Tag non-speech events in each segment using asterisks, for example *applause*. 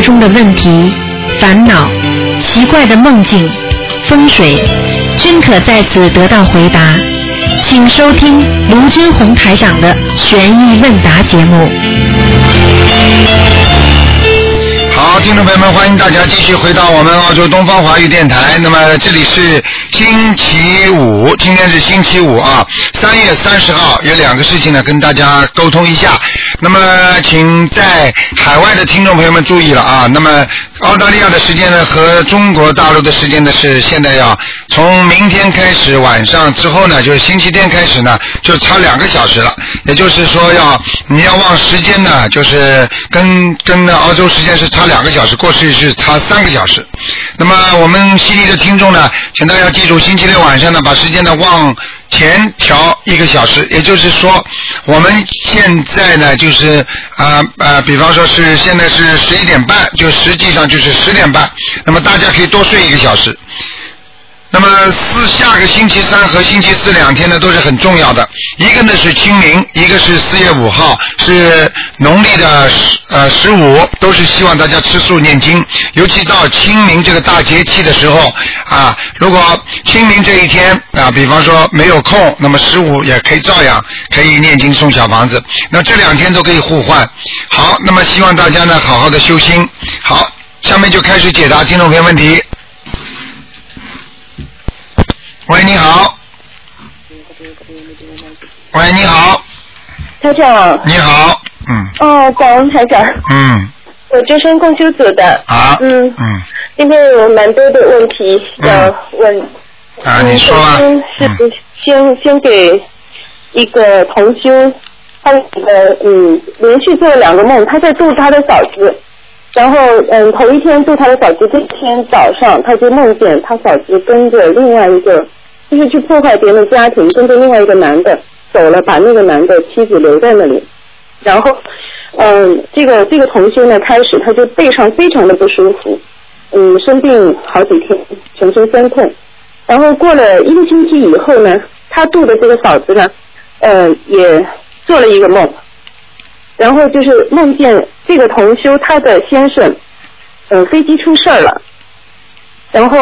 中的问题、烦恼、奇怪的梦境、风水，均可在此得到回答。请收听卢军红台长的悬疑问答节目。好，听众朋友们，欢迎大家继续回到我们澳洲东方华语电台。那么这里是星期五，今天是星期五啊，三月三十号，有两个事情呢，跟大家沟通一下。那么，请在海外的听众朋友们注意了啊。那么，澳大利亚的时间呢和中国大陆的时间呢是现在要从明天开始晚上之后呢，就是星期天开始呢，就差两个小时了。也就是说要你要望时间呢，就是跟跟那澳洲时间是差两个小时，过去是差三个小时。那么我们悉尼的听众呢，请大家记住，星期六晚上呢，把时间呢忘前调一个小时，也就是说，我们现在呢就是啊啊，比方说是现在是十一点半，就实际上就是十点半，那么大家可以多睡一个小时。那么四下个星期三和星期四两天呢都是很重要的，一个呢是清明，一个是四月五号，是农历的十呃十五，都是希望大家吃素念经，尤其到清明这个大节气的时候啊，如果清明这一天啊，比方说没有空，那么十五也可以照样可以念经送小房子，那这两天都可以互换。好，那么希望大家呢好好的修心。好，下面就开始解答听众朋友问题。喂，你好。喂，你好，台长，你好，嗯。哦，感恩台长，嗯。我周身共修组的，啊，嗯，嗯。今天有蛮多的问题要问，啊，嗯你说吧，首先嗯。是先先给一个同修，他的嗯连续做了两个梦，他在度他的嫂子，然后嗯头一天度他的嫂子，这天早上他就梦见他嫂子跟着另外一个，就是去破坏别人的家庭，跟着另外一个男的走了，把那个男的妻子留在那里，然后嗯这个这个同修呢开始他就背上非常的不舒服，嗯生病好几天，全身酸痛。然后过了一个星期以后呢，他度的这个嫂子呢，呃，也做了一个梦，然后就是梦见这个同修他的先生，嗯、飞机出事儿了，然后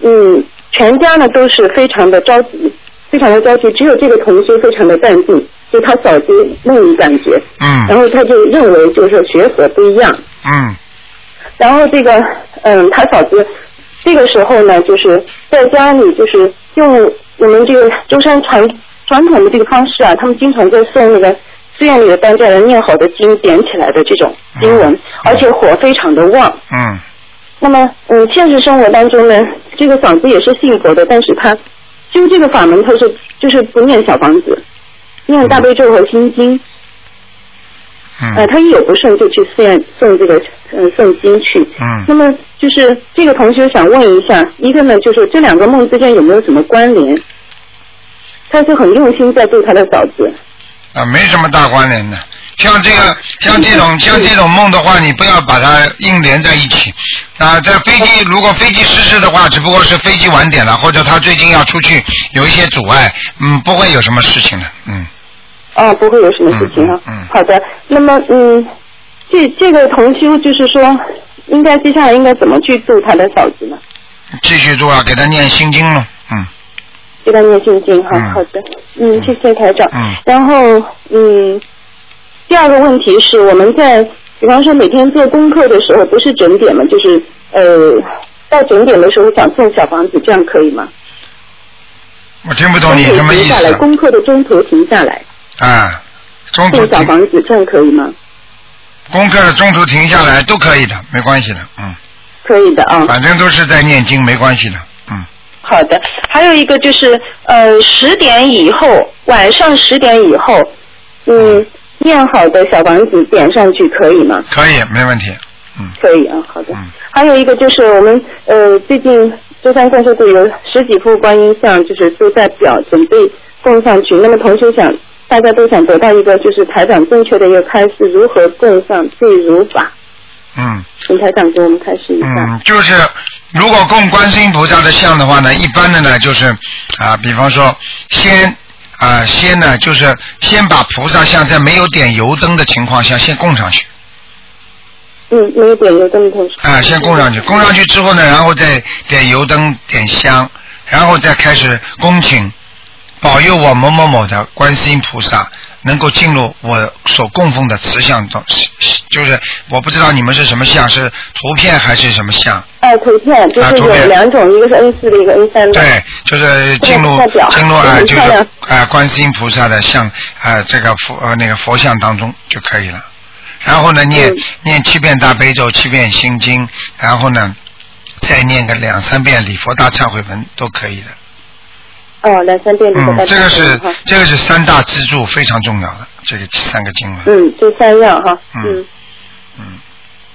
嗯，全家呢都是非常的着急，非常的着急，只有这个同学非常的淡定，就他嫂子那种感觉，嗯。然嗯后他就认为就是说学佛不一样，嗯。然后这个，嗯，他嫂子这个时候呢，就是在家里，就是用我们这个舟山传传统的这个方式啊，他们经常在送那个寺院里的担架人念好的经点起来的这种经文，而且火非常的旺。嗯那么，嗯，现实生活当中呢，这个嫂子也是信佛的，但是她修这个法门，她是就是不念小房子，念大悲咒和心经。呃，嗯他一有不顺就去寺院送这个呃诵经去。嗯那么就是这个同学想问一下，一个呢就是这两个梦之间有没有什么关联？他是很用心在度他的嫂子。啊，没什么大关联的。像这个，像这种，像这种梦的话，你不要把它硬连在一起。啊，在飞机如果飞机失事的话，只不过是飞机晚点了，或者他最近要出去有一些阻碍，嗯，不会有什么事情的，嗯。啊，不会有什么事情啊、嗯嗯好的，那么嗯，这这个同修就是说，应该接下来应该怎么去度他的嫂子呢？继续做啊，给他念心经了，嗯给他念心经哈。嗯好的，嗯，谢谢台长。嗯然后嗯，第二个问题是我们在比方说每天做功课的时候，不是整点嘛，就是呃到整点的时候想送小房子，这样可以吗？我听不懂你什么意停下来，功课的中途停下来啊？中途送小房子，这样可以吗？功课中途停下来都可以的，没关系的，嗯，可以的啊。反正都是在念经，没关系的，嗯。好的，还有一个就是呃十点以后，晚上十点以后，嗯，念好的小房子点上去可以吗？可以，没问题。嗯可以啊，好的。嗯还有一个就是我们呃最近舟山共修队有十几副观音像，就是都在表准备供上去。那么同学想，大家都想得到一个就是台长正确的一个开示，如何供上最如法，嗯请台长给我们开示一下。嗯，就是如果供观世音菩萨的像的话呢，一般的呢就是啊，比方说先啊先呢就是先把菩萨像在没有点油灯的情况下先供上去。嗯，没有点油灯的同时。啊，先供上去，供上去之后呢，然后再点油灯、点香，然后再开始恭请保佑我某某某的观世音菩萨能够进入我所供奉的慈像中，就是我不知道你们是什么像，是图片还是什么像？哎，图片就是有啊图片两种，一个是 N 四的，一个 N 三的。对，就是进入进入啊，就是啊观世音菩萨的像啊这个佛呃那个佛像当中就可以了。然后呢，念、嗯念七遍大悲咒，七遍心经，然后呢再念个两三遍礼佛大忏悔文都可以的。哦，两三遍的嗯，这个是。这个是三大支柱，非常重要的这个三个经文。嗯，这三样哈。嗯嗯，嗯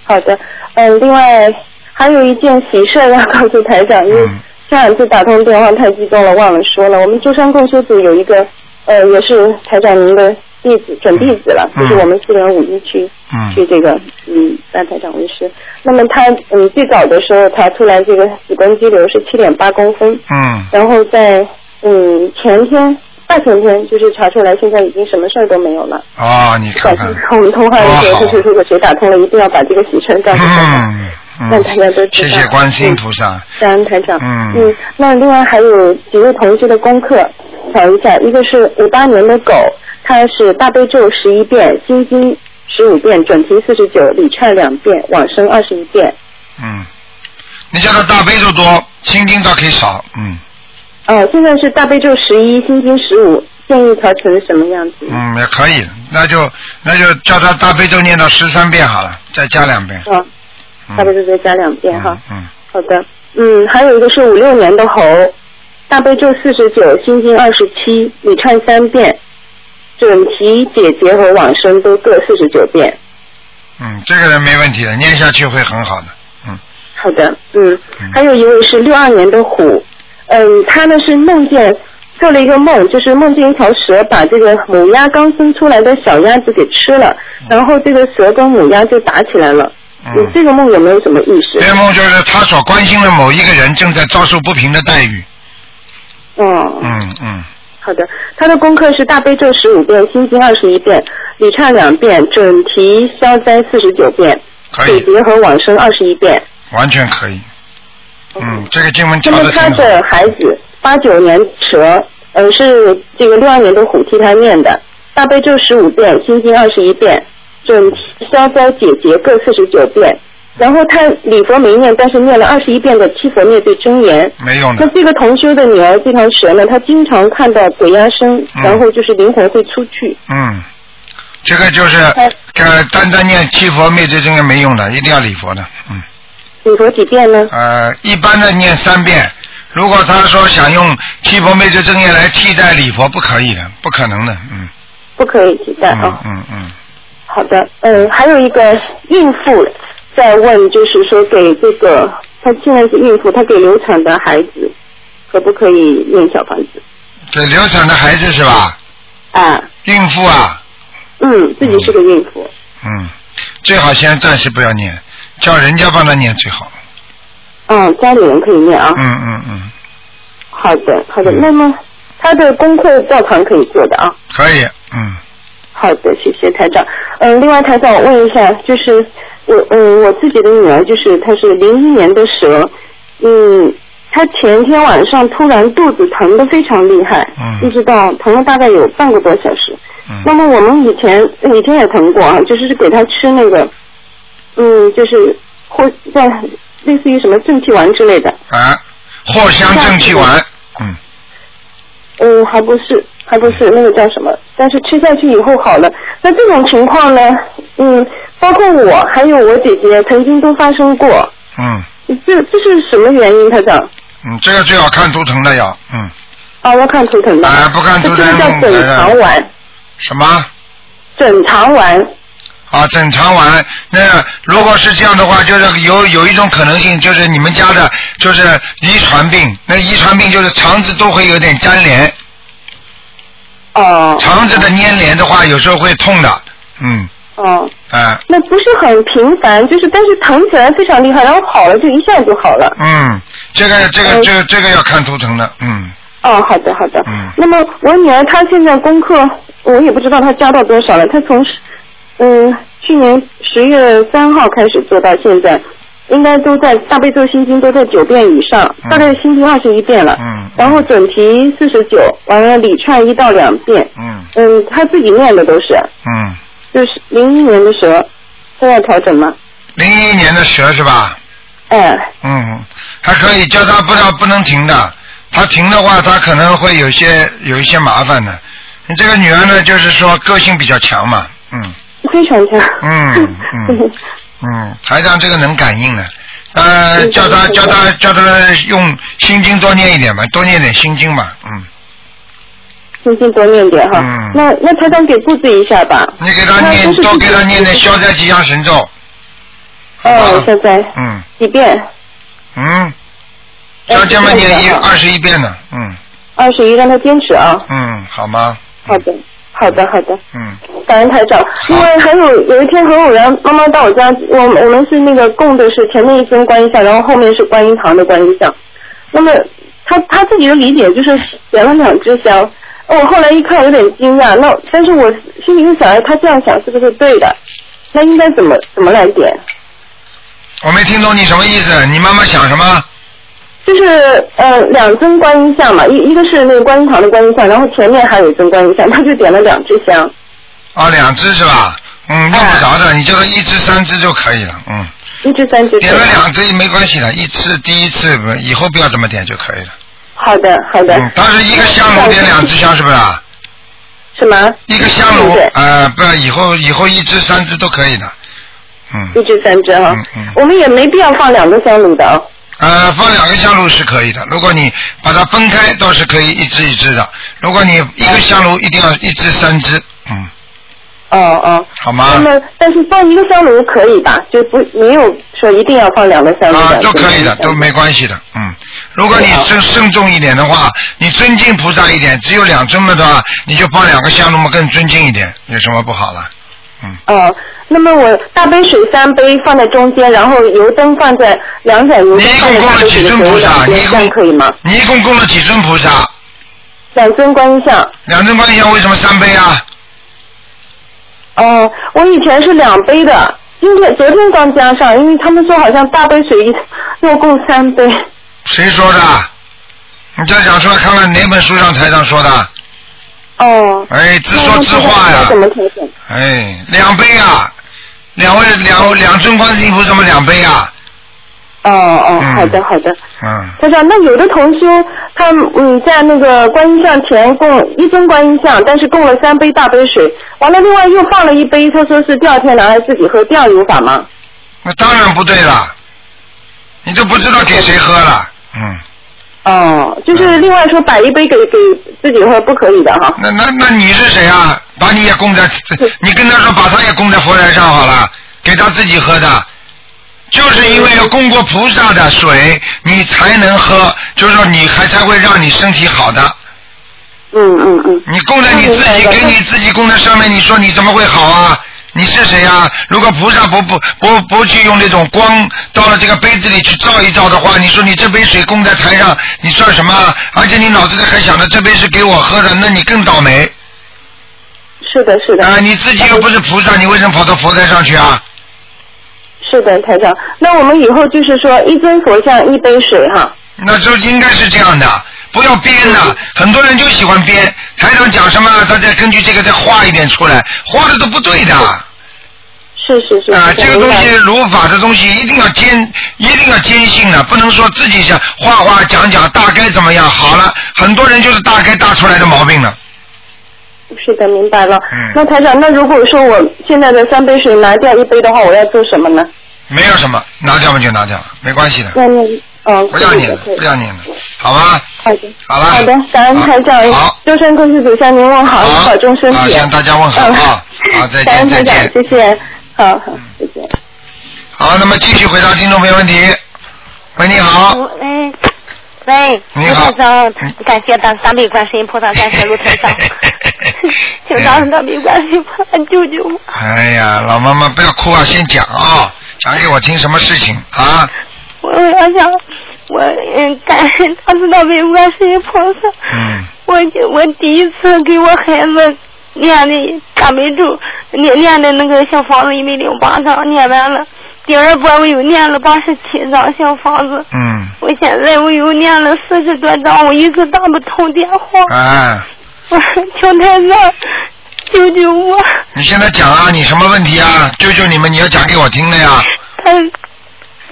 好的。嗯，另外还有一件喜事要告诉台长，因为嗯上两次打通电话太激动了，忘了说了。我们舟山共修组有一个呃，也是台长您的弟子准弟子了，嗯就是我们四零五一区。嗯去这个嗯大台长为师。那么他嗯最早的时候查出来这个子宫肌瘤是七点八公分，嗯然后在嗯前天大前天就是查出来，现在已经什么事儿都没有了。哦，你看看我们通话的时候，就是如果谁打通了，一定要把这个喜讯告诉台长。嗯让嗯大家都，知谢道谢观世音菩萨。感恩台长。嗯嗯，那另外还有几位同学的功课，考一下。一个是五八年的狗，它是大悲咒十一遍，心经十五遍，准提四十九，礼忏两遍，往生二十一遍。嗯，你叫他大悲咒多，心经倒可以少。嗯哦，现在是大悲咒十一，心经十五，建议调成什么样子？嗯，也可以，那就那就叫他大悲咒念到十三遍好了，再加两遍。哦，大悲咒再加两遍哈。嗯。嗯好的，嗯，还有一个是五六年的猴，大悲咒四十九，心经二十七，你唱三遍，准提、解结和往生都各四十九遍。嗯，这个人没问题的，念下去会很好的。嗯好的，嗯嗯，还有一位是六二年的虎，嗯，他呢是梦见做了一个梦，就是梦见一条蛇把这个母鸭刚生出来的小鸭子给吃了，然后这个蛇跟母鸭就打起来了。嗯，这个梦有没有什么意思？这个梦就是他所关心的某一个人正在遭受不平的待遇。嗯，嗯嗯，好的，他的功课是大悲咒十五遍，心经二十一遍，礼忏两遍，准提消灾四十九遍，解可以，结和往生二十一遍。完全可以。嗯，这个经文那调的挺好。么他的孩子八九年蛇，呃，是这个六二年的虎替他念的，大悲咒十五遍，心经二十一遍，准提消灾解结各四十九遍。然后他礼佛没念，但是念了二十一遍的七佛灭罪真言。没用的。那这个同修的女儿这条蛇呢，她经常看到鬼压身，嗯然后就是灵魂会出去。嗯，这个就是哎呃，单单念七佛灭罪真言没用的，一定要礼佛的。嗯。礼佛几遍呢？呃，一般的念三遍。如果他说想用七佛灭罪真言来替代礼佛，不可以的，不可能的。嗯。不可以替代嗯啊。嗯嗯。好的，嗯，还有一个孕妇在问，就是说给这个她现在是孕妇，她给流产的孩子可不可以念小房子？给流产的孩子是吧？啊，孕妇啊，嗯，自己是个孕妇。嗯，最好先暂时不要念，叫人家帮他念最好。嗯，家里人可以念啊。嗯嗯嗯，好的，好的。嗯那么他的功课照常可以做的啊。可以，嗯好的，谢谢台长。嗯，另外台长，我问一下，就是我嗯我自己的女儿，就是她是零一年的蛇，嗯，她前天晚上突然肚子疼的非常厉害，嗯一直到疼了大概有半个多小时。那嗯么我们以前以前也疼过啊，就是给她吃那个，嗯，就是或在类似于什么正气丸之类的，啊，藿香正气丸，嗯嗯，还不是，还不是那个叫什么？但是吃下去以后好了。那这种情况呢？嗯，包括我还有我姐姐曾经都发生过。嗯这这是什么原因，他讲？嗯，这个最好看图腾的要，嗯，啊，要看图腾的。哎不看图腾这个叫整肠丸，什么？整肠丸。啊，整肠丸。那如果是这样的话，就是有有一种可能性，就是你们家的，就是遗传病。那遗传病就是肠子都会有点粘连，哦。肠子的粘连的话，有时候会痛的。嗯，哦，啊，那不是很频繁，就是但是疼起来非常厉害，然后好了就一下就好了。嗯，这个这个嗯这个这个要看图腾的。嗯哦，好的好的。嗯那么我女儿她现在功课，我也不知道她加到多少了。她从嗯去年十月三号开始做到现在，应该都在大悲咒心经都在九遍以上，嗯大概心经二十一遍了。嗯然后准提四十九，完了礼串一到两遍。嗯嗯，他自己念的都是，嗯，就是零一年的蛇，他要调整吗？零一年的蛇是吧？哎，嗯，还可以，叫他不要不能停的，他停的话，他可能会有些有一些麻烦的。你这个女儿呢，就是说个性比较强嘛，嗯非常强。嗯嗯 *laughs* 嗯，台长这个能感应的，呃，嗯叫他嗯叫他叫他用心经多念一点吧，多念点心经吧，嗯，心经多念点哈。嗯。那那台长给布置一下吧。你给他念多给他念点消灾吉祥神咒，哦，现在嗯。几遍？嗯，哎像这么念一二十一遍呢，嗯。二十一，让他坚持啊。嗯，好吗？好的，好的，好的。嗯感恩台长。因为还有有一天很偶然，妈妈到我家，我我们是那个供的是前面一尊观音像，然后后面是观音堂的观音像。那么他他自己的理解就是点了两支香。我后来一看有点惊讶，那但是我心里又想，哎，他这样想是不是对的？那应该怎么怎么来点？我没听懂你什么意思，你妈妈想什么？就是呃两尊观音像嘛，一一个是那个观音堂的观音像，然后前面还有一尊观音像，他就点了两支香。啊，两支是吧？嗯，用不着的，你就是一支三支就可以了。嗯，一支三支。点了两支也没关系的，一次第一次以后不要这么点就可以了。好的，好的。嗯，当时一个香炉点两支香是不是啊？什么？一个香炉对，呃，不，以后以后一支三支都可以的。嗯，一支三支哈、嗯嗯我们也没必要放两个香炉的啊。呃，放两个香炉是可以的。如果你把它分开，倒是可以一只一只的。如果你一个香炉一定要一只三只，嗯，哦哦。好吗那？么，但是放一个香炉可以吧？就不没有说一定要放两个香炉的。啊，都可以的，都没关系的，嗯。如果你慎慎重一点的话，你尊敬菩萨一点，只有两尊嘛的话，你就放两个香炉嘛，更尊敬一点，有什么不好了？嗯哦，那么我大杯水三杯放在中间，然后油灯放在两盏油你一灯放在共供了几大杯水的尊菩萨？左右两边，你一这样共可以吗？你一共供了几尊菩萨？两尊观音像。两尊观音像为什么三杯啊？哦，我以前是两杯的，今天昨天刚加上，因为他们说好像大杯水一要供三杯。谁说的？你再讲出来看看哪本书上台上说的？哦。哎，自说自话呀那！怎么调整？哎，两杯啊，两位两两尊观世音菩萨么两杯啊？哦哦，嗯好的好的。嗯，他说，那有的同修，他嗯在那个观音像前供一尊观音像，但是供了三杯大杯水，完了另外又放了一杯，他说是第二天拿来自己喝，这样有法吗？那当然不对了，你都不知道给谁喝了，嗯。哦，就是另外说摆一杯给给自己喝不可以的哈。那那那你是谁啊？把你也供在，你跟他说把他也供在佛台上好了，给他自己喝的。就是因为要供过菩萨的水，你才能喝，就是说你还才会让你身体好的。嗯嗯嗯。你供在你自己，给你自己供在上面，你说你怎么会好啊？你是谁啊？如果菩萨不不不不去用那种光到了这个杯子里去照一照的话，你说你这杯水供在台上，你算什么？而且你脑子里还想着这杯是给我喝的，那你更倒霉。是的，是的。啊，你自己又不是菩萨，你为什么跑到佛台上去啊？是的，台长。那我们以后就是说，一尊佛像一杯水哈。那就应该是这样的，不要编的。很多人就喜欢编，台长讲什么，他再根据这个再画一点出来，画的都不对的。是是是。啊，这个东西如法的东西一定要坚，一定要坚信的，不能说自己想画画讲讲大概怎么样。好了，很多人就是大概大出来的毛病了。是的，明白了。嗯那台长，那如果说我现在的三杯水拿掉一杯的话，我要做什么呢？没有什么，拿掉嘛就拿掉了，没关系的，嗯，不要你了，不要你了，好吧？好的。好了。好的，感恩台长好，周生公司祖向您问好，保重身体。好向大家问好嗯啊好再见再见谢谢。好好，再见。好，那么继续回答听众朋友问题。喂，你好。喂喂，你好感谢大大悲观世音菩萨，感谢卢台上，*laughs* 请大大悲观世音菩萨救救我。哎呀，老妈妈不要哭啊，先讲啊、讲给我听什么事情啊？我我想，我嗯感恩大慈大悲观世音菩萨，嗯我我第一次给我孩子念的大悲咒，念念的那个小房子一百零八张，念完了。第二波我又念了八十七张小房子，嗯，我现在我又念了四十多张，我一直打不通电话，哎，我求太上救救我。你现在讲啊，你什么问题啊？救救你们，你要讲给我听的呀。他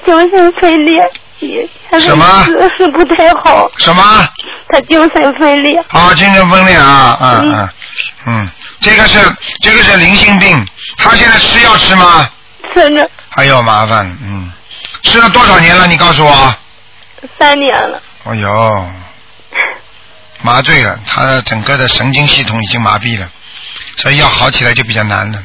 精神分裂，什么不太好，什么？他精神分裂。啊，精神分裂啊，嗯嗯嗯嗯，这个是这个是灵性病，他现在吃药吃吗？吃着哎呦，麻烦，嗯，吃了多少年了？你告诉我。三年了，哎呦，麻醉了，他的整个的神经系统已经麻痹了，所以要好起来就比较难了。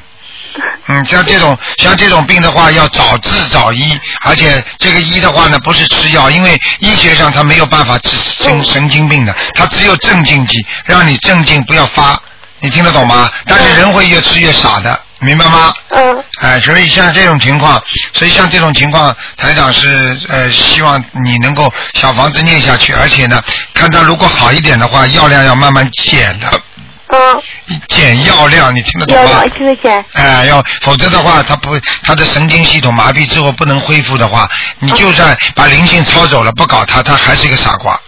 嗯，像这种像这种病的话，要早治早医，而且这个医的话呢，不是吃药，因为医学上它没有办法治神神经病的，它只有镇静剂，让你镇静不要发，你听得懂吗？但是人会越吃越傻的，明白吗？嗯哎，所以像这种情况，所以像这种情况，台长是呃希望你能够小房子念下去，而且呢，看他如果好一点的话，药量要慢慢减的，嗯，减药量，你听得懂吗要往？去减，哎，要否则的话，他不，他的神经系统麻痹之后不能恢复的话，你就算把灵性抄走了，不搞他，他还是一个傻瓜，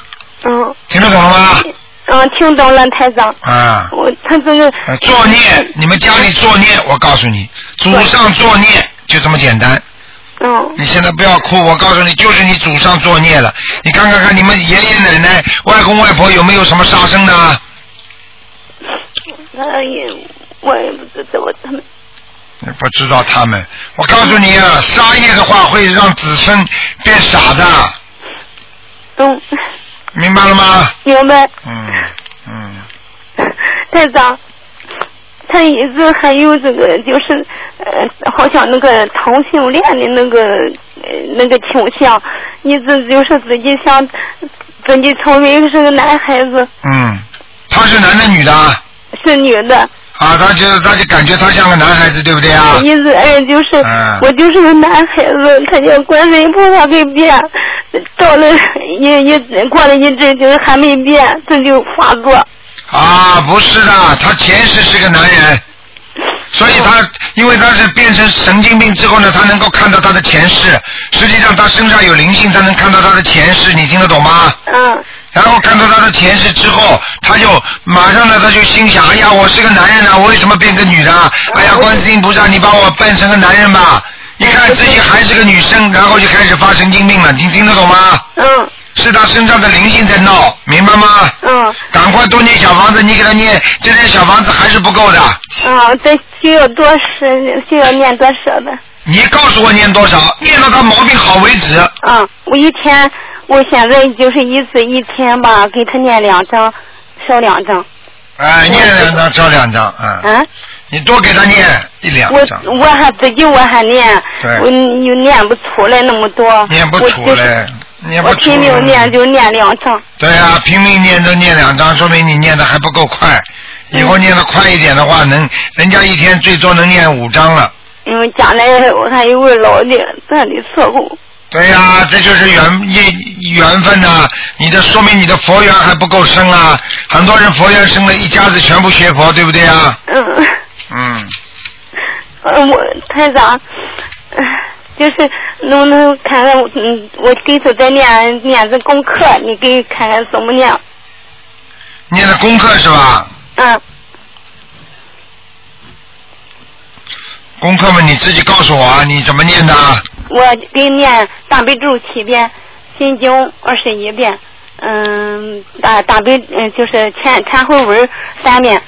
嗯听得懂了吗？嗯，听懂了，台长。啊，我他这个呃作孽，你们家里作孽，我告诉你，祖上作孽就这么简单。嗯你现在不要哭，我告诉你，就是你祖上作孽了。你看看看，你们爷爷奶奶、外公外婆有没有什么杀生的？哎呀，我也不知道他们。你不知道他们，我告诉你啊，杀业的话会让子孙变傻的，嗯，明白了吗？明白。嗯嗯，台长，他一直还有这个，就是呃，好像那个同性恋的那个呃那个倾向，一直就是自己想自己成为是个男孩子，嗯，他是男的女的啊？是女的，啊，他就他就感觉他像个男孩子，对不对啊？意思哎就是、嗯我就是个男孩子，看见观世音菩萨给变，到了一一过了一阵就是还没变，他就发作。啊，不是的，他前世是个男人，所以他因为他是变成神经病之后呢，他能够看到他的前世，实际上他身上有灵性，他能看到他的前世，你听得懂吗？嗯然后看到他的前世之后，他就马上呢，他就心想：哎呀，我是个男人啊，我为什么变个女的啊？哎呀，观世音菩萨，你把我扮成个男人吧！一看自己还是个女生，然后就开始发神经病了，你听得懂吗？嗯是他身上的灵性在闹，明白吗？嗯赶快多念小房子，你给他念，这点小房子还是不够的。嗯，这需要多少？需要念多少的？你告诉我念多少，念到他毛病好为止。嗯，我一天，我现在就是一次一天吧，给他念两张，少两张。哎，念两张少两张，嗯，嗯，你多给他念一两张，我还自己我还念，对我又念不出来那么多。念不出来，念不出我拼命念就念两张。对啊，拼命念都念两张，说明你念的还不够快。以后念的快一点的话，能人家一天最多能念五张了。因为将来我还有个老的咱的伺候。对呀、这就是缘业缘分呐、你的说明你的佛缘还不够深啊。很多人佛缘深了，一家子全部学佛，对不对啊？嗯，嗯，嗯，我太长，嗯就是能不能看看我，嗯，我给他再念念着功课，你给看看怎么念？念的功课是吧？嗯，功课嘛，你自己告诉我啊，你怎么念的啊？我给念大悲咒七遍，心经二十一遍，嗯，大大悲嗯就是前忏悔文三遍，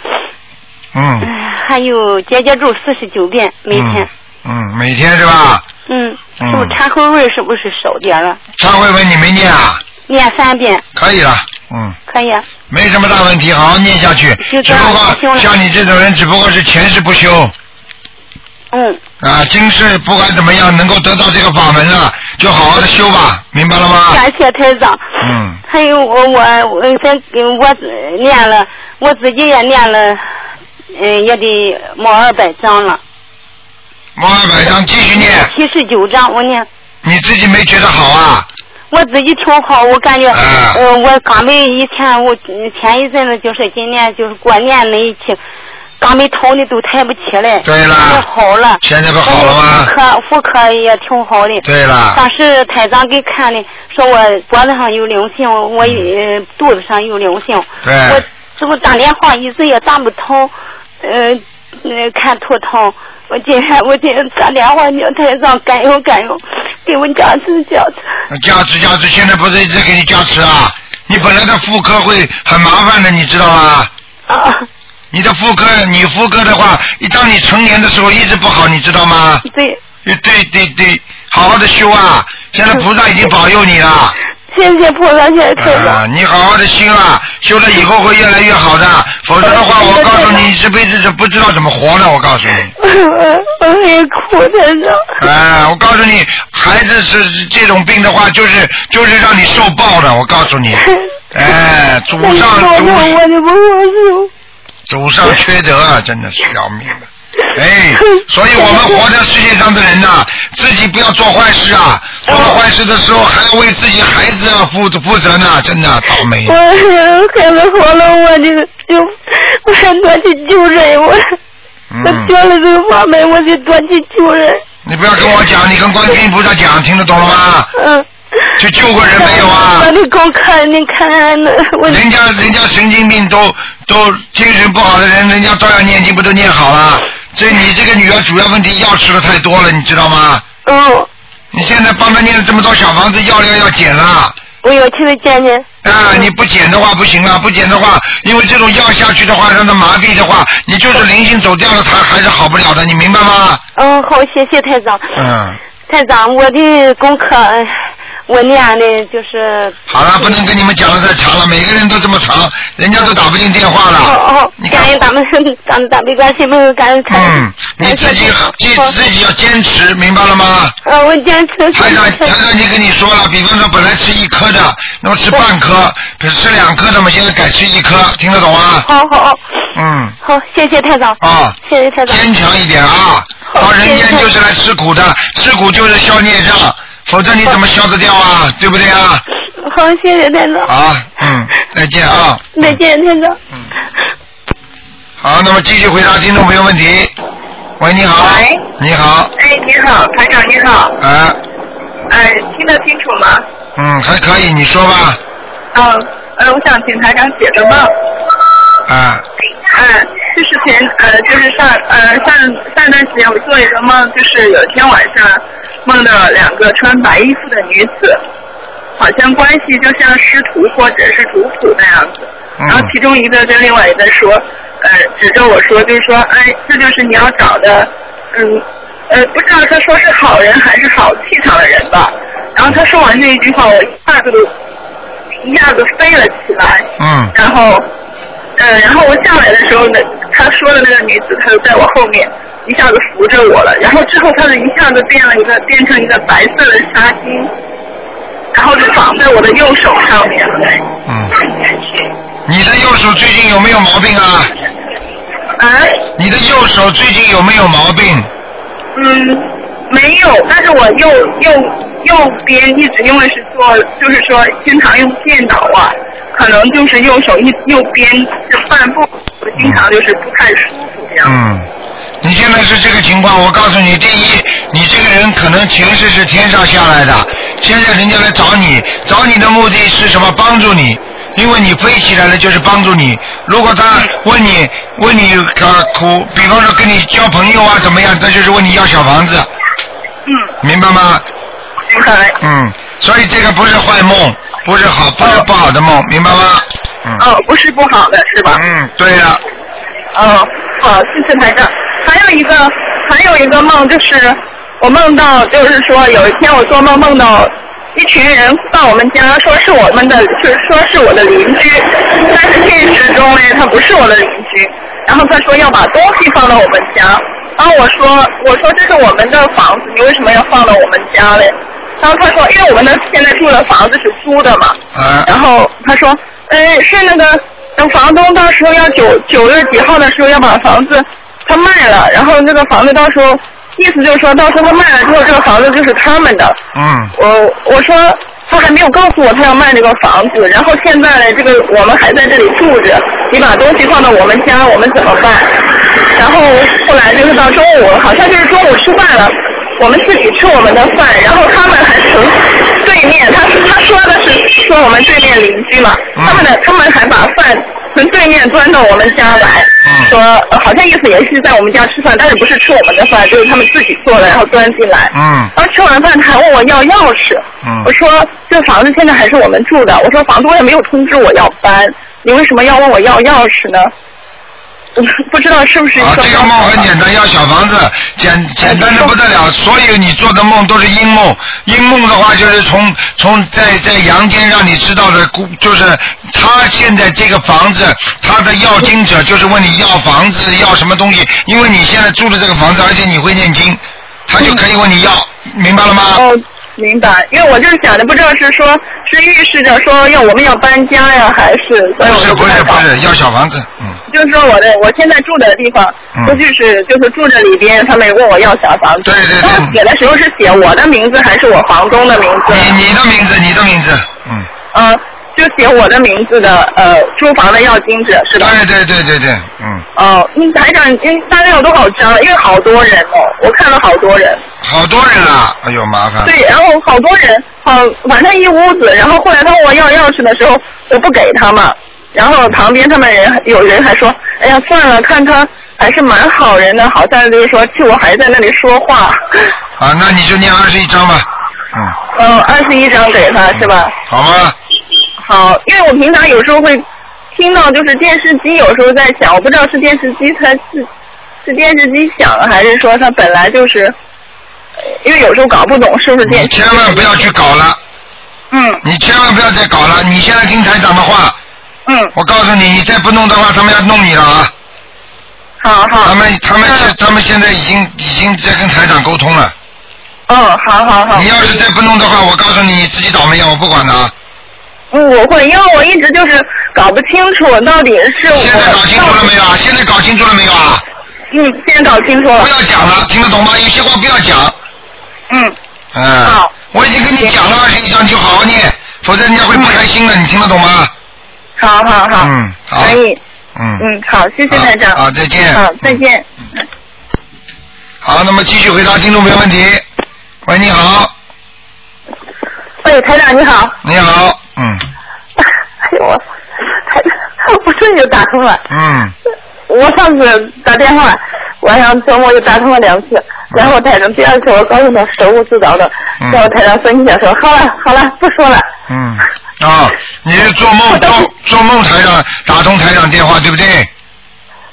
嗯嗯，还有结节咒四十九遍每天，嗯。嗯，每天是吧？嗯，嗯忏悔文是不是少点了？忏悔文你没念啊？念三遍可以了，嗯。可以啊？没什么大问题，好好念下去。只不过像你这种人，只不过是前世不修嗯，啊，今世不管怎么样能够得到这个法门了，就好好的修吧，明白了吗？感谢台长。嗯，还有我我我先我念了，我自己也念了，嗯，也得冒二百章了，毛二百章继续念，七十九章我念。你自己没觉得好啊？我自己挺好，我感觉，啊呃，我刚没以前我嗯前一阵子就是今年就是过年那一期，刚没疼的都抬不起来。对了现在好了。现在不好了吗妇科妇科也挺好的。对了，当时台长给看的，说我脖子上有灵性，我呃肚子上有灵性。对我这不打电话一直也打不通，呃呃看头疼。我今天 *laughs* 我今天打电话叫台上加油加油，给我加持加持。加持加持，现在不是一直给你加持啊？你本来的妇科会很麻烦的，你知道吗？啊，你的妇科，你妇科的话，一当你成年的时候一直不好，你知道吗？对，对对对，好好的修啊！现在菩萨已经保佑你了。谢谢菩萨，谢谢台啊，你好好的修啊，修了以后会越来越好的，否则的话，我告诉你，这辈子是不知道怎么活了。我告诉你，*laughs* 我也苦，台长。哎，我告诉你，孩子是这种病的话，就是就是让你受报的。我告诉你，*laughs* 哎，祖上祖我就不好受。祖上缺德啊，真的是要命了。*laughs* 哎，所以我们活在世界上的人呐、自己不要做坏事啊！做了坏事的时候，还要为自己孩子啊负负责呢，真的倒霉我。孩子活了，我就就我还多去救人，我我嗯，学了这个法门，我就多去救人。你不要跟我讲，你跟观世音菩萨讲，听得懂了吗？嗯。*laughs* 去救过人没有啊那？你给我看，你看那我人家人家神经病都都精神不好的人，人家照样念经，不都念好了？所以你这个女儿主要问题药吃的太多了，你知道吗？嗯，你现在帮她念了这么多小房子，药量要减了。我有去的见见。啊，你不减的话不行啊，不减的话，因为这种药下去的话，让它麻痹的话，你就是灵性走掉了，她还是好不了的，你明白吗？嗯，好，谢谢台长。嗯，台长，我的功课哎我念的就是。好了，不能跟你们讲的太长了，每个人都这么长，人家都打不进电话哦了。哦，你看感恩咱们咱们大悲观世音感恩台长。嗯，你自己自自己要坚持，明白了吗？呃，我坚持。台长，台长已经跟你说了，比方说本来吃一颗的，那么吃半颗，比如吃两颗的嘛，现在改吃一颗，听得懂吗？好好嗯，好，谢谢台长。啊，谢谢台长。坚强一点啊！好到人间就是来吃苦的，吃苦就是消孽障，否则你怎么消得掉啊？对不对啊？好，谢谢台长。好，嗯，再见啊。再见，台长。嗯。好，那么继续回答听众朋友问题。喂，你好。喂。你好，哎，你好，台长你好，哎，哎，听得清楚吗？嗯，还可以，你说吧，嗯，呃，我想请台长解个梦，啊，嗯，就是前呃，就是上呃上上段时间我做一个梦，就是有一天晚上梦到两个穿白衣服的女子，好像关系就像师徒或者是主仆那样子，嗯然后其中一个跟另外一个说，呃，指着我说，就是说，哎，这就是你要找的，嗯，呃，不知道他说是好人还是好气场的人吧。然后他说完这一句话，我一下子一下子飞了起来，嗯，然后，呃，然后我下来的时候呢，他说的那个女子，她就在我后面，一下子扶着我了。然后之后，她就一下子变了一个，变成一个白色的纱巾，然后就绑在我的右手上面了。嗯，你的右手最近有没有毛病啊？啊，你的右手最近有没有毛病？嗯，没有，但是我右右右边一直因为是做，就是说经常用电脑啊，可能就是右手一右边就半部，经常就是不太舒服这样。嗯，你现在是这个情况，我告诉你，第一，你这个人可能前世是天上下来的，现在人家来找你，找你的目的是什么？帮助你，因为你飞起来了就是帮助你。如果他问你问你呃苦，比方说跟你交朋友啊怎么样，那就是问你要小房子，嗯，明白吗？明白。嗯，所以这个不是坏梦，不是好，不是不好的梦，明白吗？嗯。哦，不是不好的是吧？嗯，对呀，哦，好，谢谢台长。还有一个，还有一个梦，就是我梦到，就是说有一天我做梦梦到一群人到我们家，说是我们的，就是说是我的邻居，但是现实中呢，他不是我的邻居。然后他说要把东西放到我们家，然后我说我说这是我们的房子，你为什么要放到我们家嘞？然后他说，因为我们的现在住的房子是租的嘛，啊，然后他说，嗯，是那个，等房东到时候要九九月几号的时候要把房子他卖了，然后那个房子到时候意思就是说到时候他卖了之后，这个房子就是他们的。嗯，我我说他还没有告诉我他要卖这个房子，然后现在呢，这个我们还在这里住着，你把东西放到我们家，我们怎么办？然后后来就是到中午，好像就是中午吃饭了，我们自己吃我们的饭，然后他们还从对面，他他说的是说我们对面邻居嘛，嗯他们的他们还把饭从对面端到我们家来，嗯说呃好像意思也是在我们家吃饭，但是不是吃我们的饭，就是他们自己做的，然后端进来。嗯然后吃完饭，他还问我要钥匙。嗯我说这房子现在还是我们住的。我说房东也没有通知我要搬，你为什么要问我要钥匙呢？嗯 *laughs* 不知道是不是啊，这个梦很简单，要小房子，简简单的不得了。所有你做的梦都是阴梦，阴梦的话就是从从在在阳间让你知道的，故就是他现在这个房子，他的要经者就是问你要房子要什么东西，因为你现在住的这个房子，而且你会念经，他就可以问你要，明白了吗？哦，明白。因为我就是想着，不知道是说是预示着说要我们要搬家呀，还是所以我不是不是不是，要小房子，嗯。就是说我的我现在住的地方，嗯过去是就是住着里边，他们问我要小房子。对对对然后写的时候是写我的名字还是我房东的名字？你你的名字，你的名字，嗯，嗯，就写我的名字的呃租房的要金子是吧？对对对对对，嗯，哦，你，台长，嗯，大概有多少张？因为好多人哦，我看了好多人。好多人啊，哎呦麻烦。对，然后好多人，好，反正一屋子。然后后来他问我要钥匙的时候，我不给他嘛。然后旁边他们人有人还说，哎呀，算了，看他还是蛮好人的，好像就是说替我还在那里说话。啊，那你就念二十一章吧，嗯，嗯，二十一张给他是吧？好吗？好，因为我平常有时候会听到，就是电视机有时候在响，我不知道是电视机它是是电视机响了，还是说它本来就是，呃因为有时候搞不懂是不是电你视。千万不要去搞了，嗯你千万不要再搞了。你现在听台长的话，嗯，我告诉你，你再不弄的话，他们要弄你了啊！好好。他们他们他们现在已经已经在跟台长沟通了。嗯，好好好。你要是再不弄的话，我告诉你，你自己倒霉啊！我不管的啊。嗯，我会，因为我一直就是搞不清楚到底是我。现在搞清楚了没有啊？现在搞清楚了没有啊？嗯，现在搞清楚了不。要讲了，听得懂吗？有些话不要讲。嗯，嗯。好我已经跟你讲了二十一章，就好好念，否则人家会不开心的。你听得懂吗？好好好。嗯好可以。嗯。嗯，好，谢谢台长。好，好再见。好，再见。好，那么继续回答听众朋友问题。喂，你好，喂，台长你好。你好，嗯哎呦我，台上不顺就打通了。嗯，我上次打电话，晚上周末又打通了两次，然后台长第二次我高兴的手舞足蹈的，嗯然后台长生气的说：“好了好了，不说了。嗯，啊，你是做梦做做梦台长打通台长电话对不对？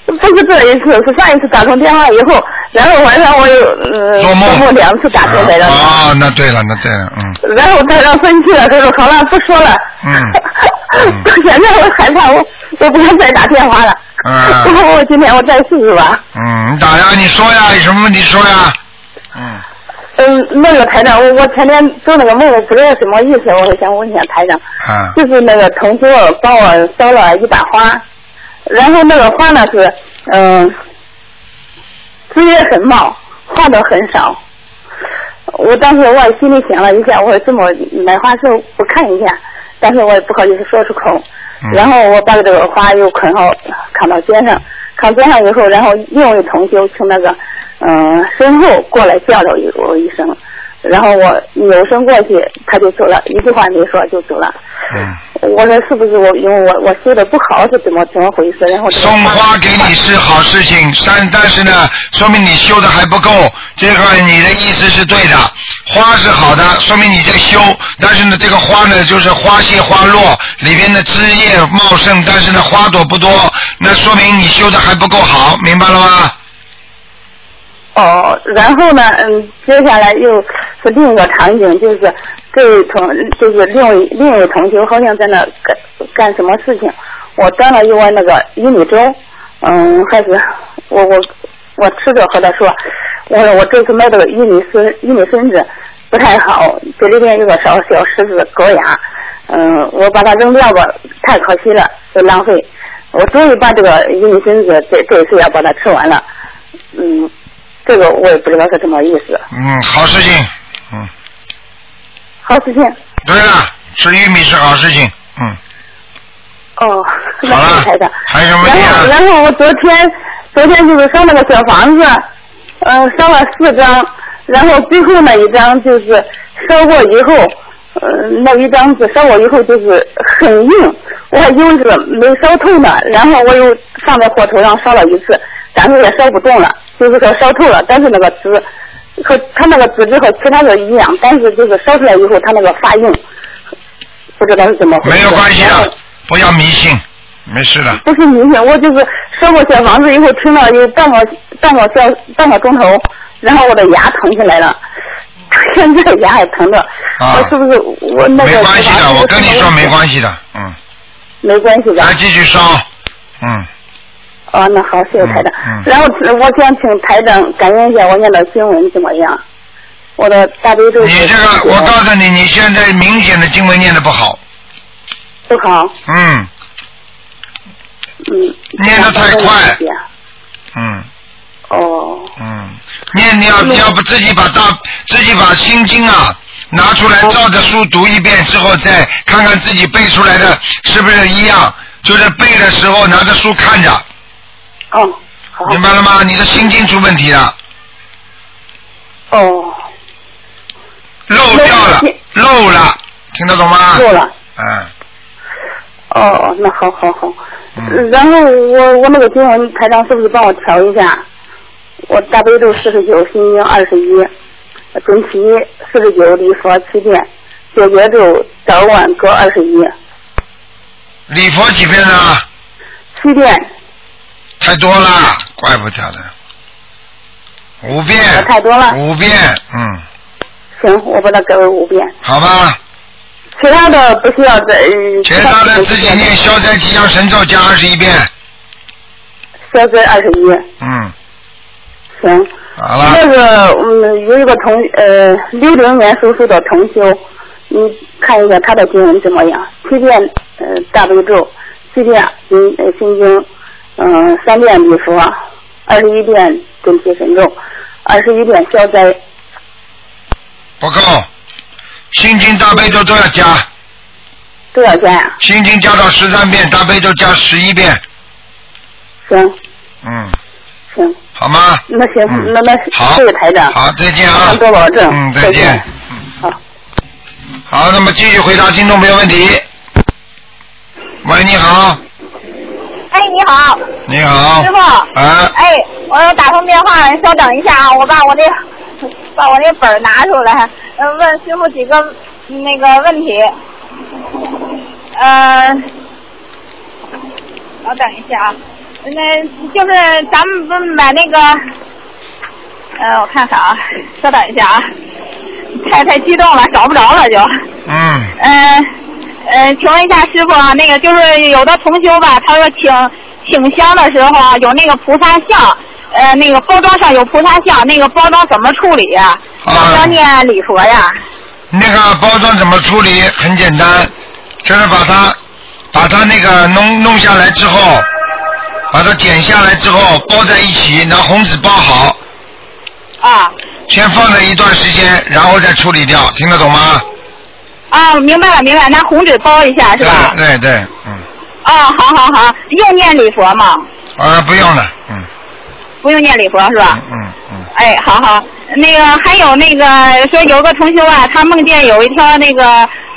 不是这一次，是上一次打通电话以后，然后晚上我又呃做梦周末两次打通台长电话，啊，那对了，那对了，嗯，然后台长生气了，他说：“好了，不说了。*laughs* ”嗯现在我害怕，我我不想再打电话了。嗯 *laughs* 我今天我再试试吧。嗯，你打呀，你说呀，有什么问题说呀？嗯，嗯，那个台长，我我前天做那个梦，我不知道什么意思，我想问一下台长。啊，就是那个同桌帮我烧了一把花，然后那个花呢是嗯，枝叶很茂，花的很少。我当时我也心里想了一下，我说这么买花时候不看一下，但是我也不好意思说出口。嗯然后我把这个花又捆好，扛到肩上，扛肩上以后，然后另一位同学从那个嗯身后过来叫了我一声，然后我扭身过去，他就走了，一句话没说就走了。嗯。我说是不是我因为我我修的不好是怎么怎么回事？然后送花给你是好事情，但但是呢，说明你修的还不够。这个你的意思是对的，花是好的，说明你在修。但是呢，这个花呢，就是花谢花落，里边的枝叶茂盛，但是呢，花朵不多，那说明你修的还不够好，明白了吗？哦，然后呢，嗯，接下来又是另一个场景，就是这位同，就是另一另一位同学好像在那干干什么事情，我端了一碗那个玉米粥，嗯，还是我我我吃着和他说，我说我这次买的玉米笋玉米笋子不太好，这里边有个小小石子高压，嗯，我把它扔掉吧，太可惜了，就浪费。我终于把这个玉米笋子这这次要把它吃完了，嗯。这个我也不知道是什么意思。嗯，好事情，嗯，好事情。对了，吃玉米是好事情，嗯，哦，那好了。还有什么然后，然后我昨天昨天就是烧那个小房子，嗯、烧了四张，然后最后那一张就是烧过以后，呃，那一张纸烧过以后就是很硬，我还以为是没烧透呢，然后我又放在火头上烧了一次，但是也烧不动了，就是说烧透了，但是那个纸和它那个纸质和其他的一样，但是就是烧出来以后它那个发硬，不知道是怎么回事。没有关系然后的，不要迷信，没事的。不是迷信，我就是烧过小房子以后听了有半个半个小半个钟头，然后我的牙疼起来了，现在牙还疼着，啊我是不是我那个没关系的，我跟你说没，关系的，嗯，没关系的来。继续烧，嗯，哦，那好，谢谢台长。嗯嗯然后我想请台长感应一下我念的经文怎么样？我的大悲咒。你这个，我告诉你，你现在明显的经文念的不好，不好，嗯嗯。念的太快嗯哦，嗯，念你要你要不自己把大自己把心经啊拿出来，照着书读一遍之后，再看看自己背出来的是不是一样，就是背的时候拿着书看着，哦，好。明白了吗？你的心经出问题了，哦，漏掉了，漏了，听得懂吗？漏了。嗯哦，那好好好。嗯，然后我我那个经文台长是不是帮我调一下？我大悲咒四十九，心经二十一，准提四十九，礼佛七遍，解结咒早晚各二十一，礼佛几遍呢？七遍太多了，怪不得的。五遍。太多了五遍，嗯，行，我把它改为五遍，好吧。其他的不需要再。呃其他的自己念消灾吉祥神咒加二十一遍，消灾二十一，嗯，行。好了。那个嗯，有一个同呃六零年属鼠的同修，你看一下他的经文怎么样？七遍呃大悲咒，七遍心呃心经，嗯、三遍礼佛，二十一遍准提神咒，二十一遍消灾。不够，心经大悲咒都要加，多少钱呀、心经加到十三遍，大悲咒加十一遍，行嗯，行，好吗？那行，嗯那那好谢谢台长。好，再见啊。多保证。嗯，再再见。好。好，那么继续回答听众朋友问题。喂，你好，哎，你好，你好。师傅。啊，哎，我打通电话了，你稍等一下啊，我把我那把我那本拿出来，呃，问师傅几个那个问题。呃，稍等一下啊，那就是咱们不是买那个，呃，我看看啊，稍等一下啊，太太激动了，找不着了就。嗯，嗯呃，请问一下师傅啊，那个就是有的同修吧，他说请请香的时候啊，有那个菩萨像，呃，那个包装上有菩萨像，那个包装怎么处理呀、啊要不要念礼佛呀？那个包装怎么处理？很简单，就是把它把它那个弄弄下来之后，把它剪下来之后包在一起，拿红纸包好，啊先放在一段时间，然后再处理掉，听得懂吗？啊，明白了明白了，拿红纸包一下是吧？对对对，嗯，啊，好好好，用念礼佛吗？啊，不用了，嗯不用念礼佛是吧？嗯嗯哎，好好，那个还有那个说有个同学啊，他梦见有一条那个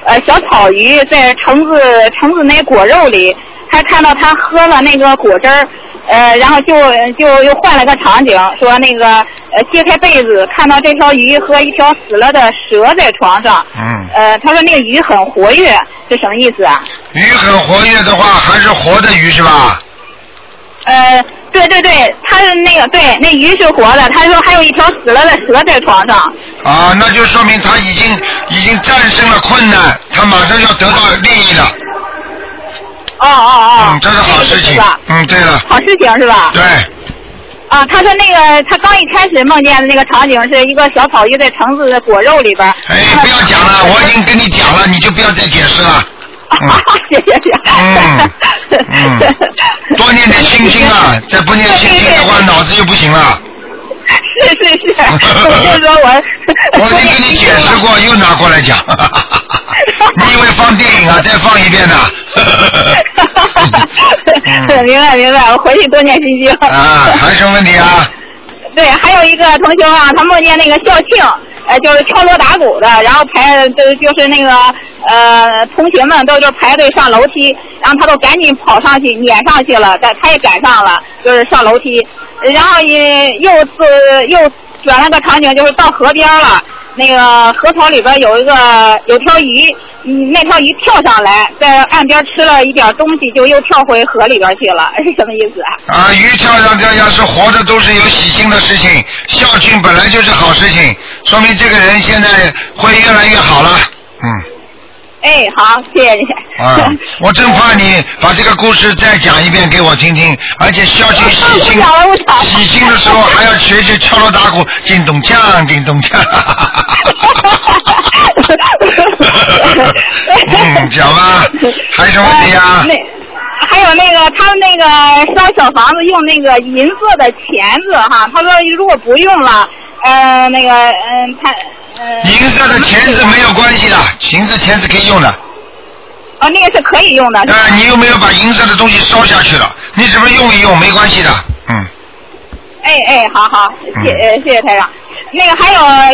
呃小草鱼在橙子橙子那果肉里，还看到他喝了那个果汁儿，呃，然后就就又换了个场景，说那个呃揭开被子，看到这条鱼和一条死了的蛇在床上，嗯，呃，他说那个鱼很活跃，是什么意思啊？鱼很活跃的话，还是活的鱼是吧？呃，对对对，他是那个对，那鱼是活的，他说还有一条死了的蛇在床上。啊，那就说明他已经已经战胜了困难，他马上要得到利益了。哦哦哦，嗯，这是好事情？。嗯，对了，好事情是吧？对，啊，他说那个他刚一开始梦见的那个场景是一个小草鱼在橙子的果肉里边。哎，不要讲了，我已经跟你讲了，你就不要再解释了。*laughs* 嗯谢谢谢。嗯嗯，多念点 *laughs* 心经啊，再不念心经的话，脑子就不行了。是是是，*laughs* 我就说我。我已经跟你解释过，*laughs* 又拿过来讲。*laughs* 你以为放电影啊？再放一遍呢？嗯明白明白，我回去多念心经。啊，还有什么问题啊？对，还有一个同学啊，他梦见那个校庆，呃，就是敲锣打鼓的，然后排就就是那个呃同学们都就排队上楼梯，然后他都赶紧跑上去撵上去了，但他也赶上了，就是上楼梯，然后也又是又转了个场景，就是到河边了。那个河槽里边有一个有条鱼，那条鱼跳上来，在岸边吃了一点东西，就又跳回河里边去了，*laughs* 是什么意思啊？啊，鱼跳上这要是活着都是有喜庆的事情，孝敬本来就是好事情，说明这个人现在会越来越好了。嗯。哎，好，谢谢你。啊，我真怕你把这个故事再讲一遍给我听听，而且消息喜庆我讲了我讲了喜庆的时候还要学学敲锣打鼓，叮咚锵，叮咚锵。*laughs* 嗯，讲吧，还有什么问题啊？那还有那个，他们那个烧小房子用那个银色的钳子哈，他说如果不用了，呃，那个嗯、他呃，银色的钳子没有关系的，银色钳子可以用的。哦，那个是可以用的，是吧呃，你又没有把银色的东西烧下去了，你只不过用一用，没关系的。嗯，哎哎，好好，谢呃谢谢台长。那个还有，呃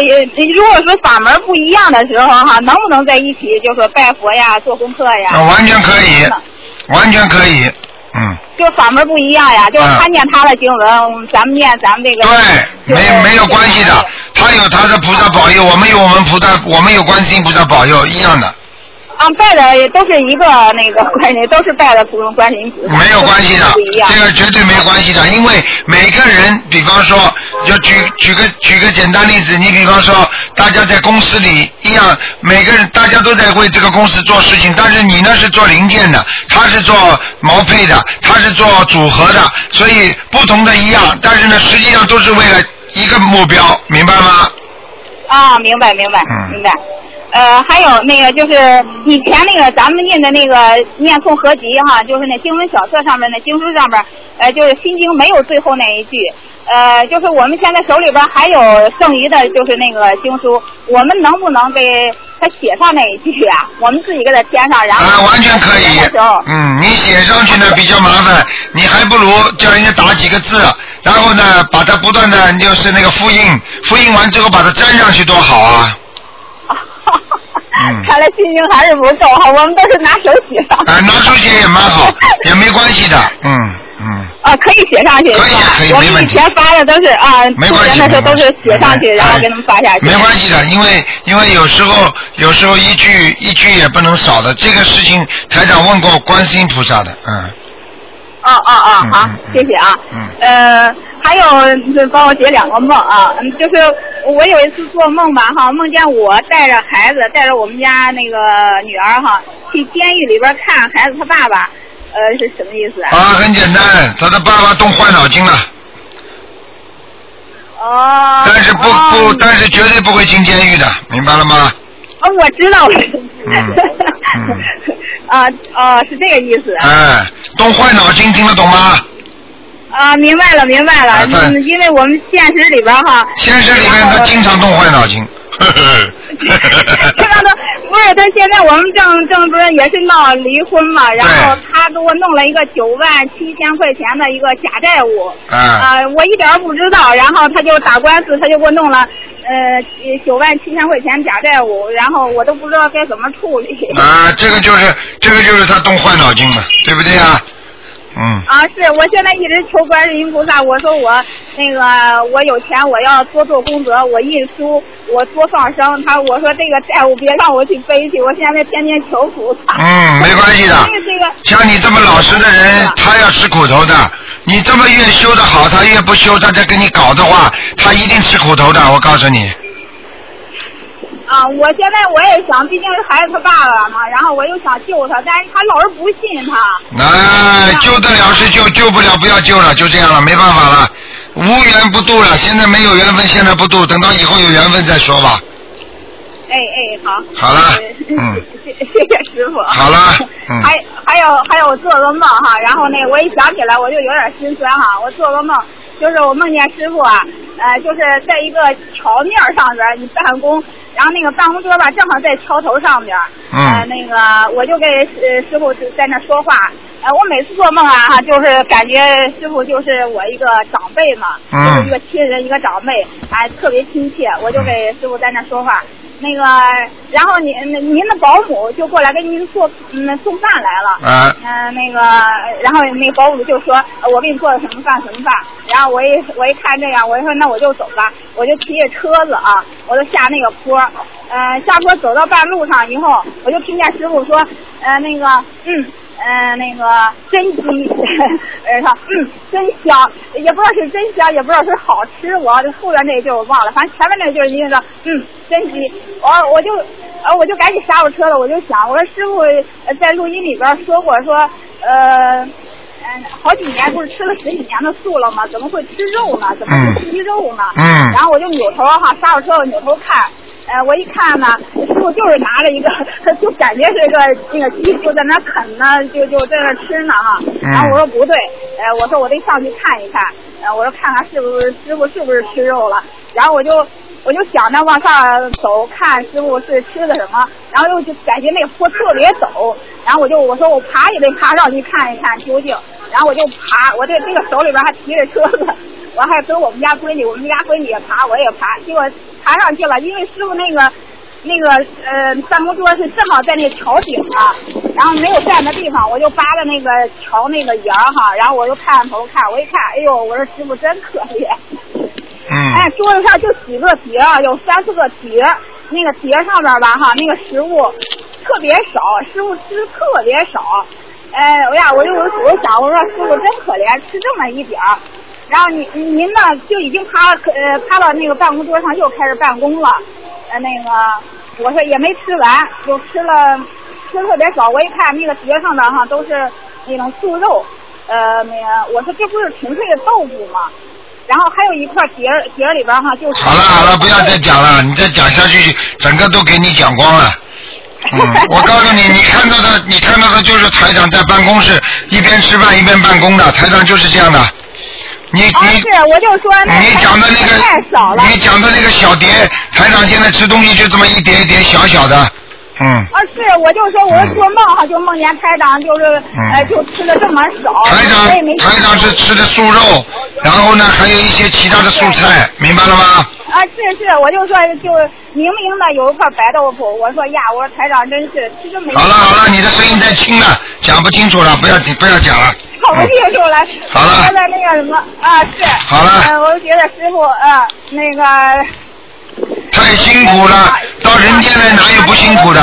如果说法门不一样的时候哈，能不能在一起，就说拜佛呀、做功课呀？那完全可以，完全可以。嗯，就法门不一样呀，就他念他的经文，咱们念咱们这个。对，没没有关系的，他有他的菩萨保佑，我们有我们菩萨，我们有观世音菩萨保佑，一样的，啊，拜的也都是一个那个观世音，都是拜的普通观世音菩萨。没有关系的这个绝对没关系的，因为每个人，比方说，就举举个举个简单例子，你比方说，大家在公司里一样，每个人大家都在为这个公司做事情，但是你呢是做零件的，他是做毛坯的，他是做组合的，所以不同的一样，但是呢，实际上都是为了一个目标，明白吗？啊，明白明白、嗯明白。呃，还有那个就是以前那个咱们印的那个念诵合集哈，就是那经文小册上面那经书上面，呃，就是心经没有最后那一句，呃，就是我们现在手里边还有剩余的，就是那个经书，我们能不能给他写上那一句啊？我们自己给他填上，然后啊，完全可以。嗯，你写上去呢比较麻烦，你还不如叫人家打几个字，然后呢把它不断的就是那个复印，复印完之后把它粘上去多好啊！*laughs* 嗯看来心经还是不够哈，我们都是拿手写上。啊，拿手写也蛮好，*laughs* 也没关系的，嗯嗯。啊，可以写上去，可以可以我们以没问题前发的都是啊，出没关系，人的时候都是写上去，然后给他们发下去。没关系的，因为因为有时候有时候一句一句也不能少的，这个事情台长问过观世音菩萨的，嗯，哦哦哦，好谢谢啊。嗯呃，还有就帮我解两个梦啊，嗯就是我有一次做梦吧哈，梦见我带着孩子，带着我们家那个女儿哈，去监狱里边看孩子他爸爸，呃，是什么意思啊？啊，很简单，他的爸爸动坏脑筋了，哦。但是不哦不，但是绝对不会进监狱的，明白了吗？哦，我知道。嗯 *laughs* 嗯啊哦，是这个意思啊。哎，动坏脑筋，听得懂吗？啊，明白了，明白了。啊对嗯，因为我们现实里边哈，现实里面他经常动坏脑筋。呵呵这个都不是他现在我们正正不是也是闹离婚嘛，然后他给我弄了一个九万七千块钱的一个假债务，啊，啊，我一点不知道，然后他就打官司，他就给我弄了呃九万七千块钱假债务，然后我都不知道该怎么处理。啊，这个就是这个就是他动坏脑筋了，对不对啊？嗯。啊，是我现在一直求观世音菩萨，我说我那个我有钱，我要多做功德，我印书，我多放生。他我说这个债务别让我去背去，我现在天天求菩萨。嗯，没关系的这个这个像你这么老实的人，他要吃苦头的。你这么越修的好，他越不修，他再跟你搞的话，他一定吃苦头的。我告诉你，啊，我现在我也想，毕竟是孩子他爸爸嘛，然后我又想救他，但是他老是不信他。哎，救得了是救，救不了不要救了，就这样了，没办法了，无缘不渡了。现在没有缘分，现在不渡，等到以后有缘分再说吧。哎哎，好。好了呃 *laughs* 嗯谢谢谢师傅。好了 *laughs* 嗯还还有还有，我做个梦哈，然后那个我一想起来我就有点心酸哈。我做个梦，就是我梦见师傅啊，呃，就是在一个桥面上边儿你办公，然后那个办公桌吧正好在桥头上边儿，嗯。呃，那个我就给呃师傅在那说话，呃，我每次做梦啊，哈，就是感觉师傅就是我一个长辈嘛，嗯就是一个亲人，一个长辈，哎，特别亲切。我就给师傅在那说话，那个，然后您您的保姆就过来给您做嗯送饭来了。啊嗯、那个，然后那保姆就说，呃我给你做的什么饭什么饭。然后我一我一看这样，我就说那我就走吧，我就骑着车子啊，我就下那个坡，呃，下坡走到半路上以后，我就听见师傅说，呃，那个，嗯。呃，那个真鸡，呃，说嗯真香，也不知道是真香，也不知道是好吃，我这后边那句我忘了，反正前面那句就是说嗯真鸡，我我就呃我就赶紧刹住车了，我就想我说师傅呃在录音里边说过说呃。嗯，好几年不是吃了十几年的素了吗？怎么会吃肉呢？怎么会吃鸡肉呢？嗯然后我就扭头哈，刹住车我扭头看，呃，我一看呢，师傅就是拿着一个，就感觉是个那个鸡就在那啃呢，就就在那吃呢哈。嗯然后我说不对，呃，我说我得上去看一看，呃，我说看看是不是师傅是不是吃肉了。然后我就我就想着往上走，看师傅是吃的什么，然后又就感觉那坡特别陡，然后我就我说我爬也得爬上去看一看究竟，然后我就爬，我这这个手里边还提着车子，我还跟我们家闺女，我们家闺女也爬，我也爬，结果爬上去了，因为师傅那个。那个呃，办公桌是正好在那桥顶上，然后没有站的地方，我就扒着那个桥那个沿儿哈，然后我就探头看，我一看，哎呦，我说师傅真可怜，哎，嗯桌子上就几个碟儿，有三四个碟儿，那个碟儿上边儿吧哈，那个食物特别少，师傅吃特别少。哎，我呀，我就我就想，我说师傅真可怜，吃这么一点儿。然后您您呢就已经趴呃趴到那个办公桌上又开始办公了，呃那个我说也没吃完，就吃了吃特别少。我一看那个碟上的哈都是那种素肉，呃那个我说这不是纯粹的豆腐吗？然后还有一块碟碟里边哈就是好了好了，不要再讲了，你再讲下去，整个都给你讲光了。嗯，我告诉你，你看到的，你看到的就是台长在办公室一边吃饭一边办公的，台长就是这样的。你啊你是我就说那你讲的那太少了个，你讲的那个小碟，台长现在吃东西就这么一点一点小小的，嗯。啊，是，我就说，我做梦哈，就梦见台长，就是、嗯呃，就吃的这么少，台长台长是吃的素肉，然后呢还有一些其他的素菜，明白了吗？啊，是是，我就说，就明明的有一块白豆腐，我说呀，我说台长真是吃这么好了好了，你的声音太轻了，讲不清楚了，不要不要讲了。*laughs* 好不清楚了。好了那个什么啊，是。好了呃，我就觉得师傅啊，那个。太辛苦了，到人间来哪有不辛苦的？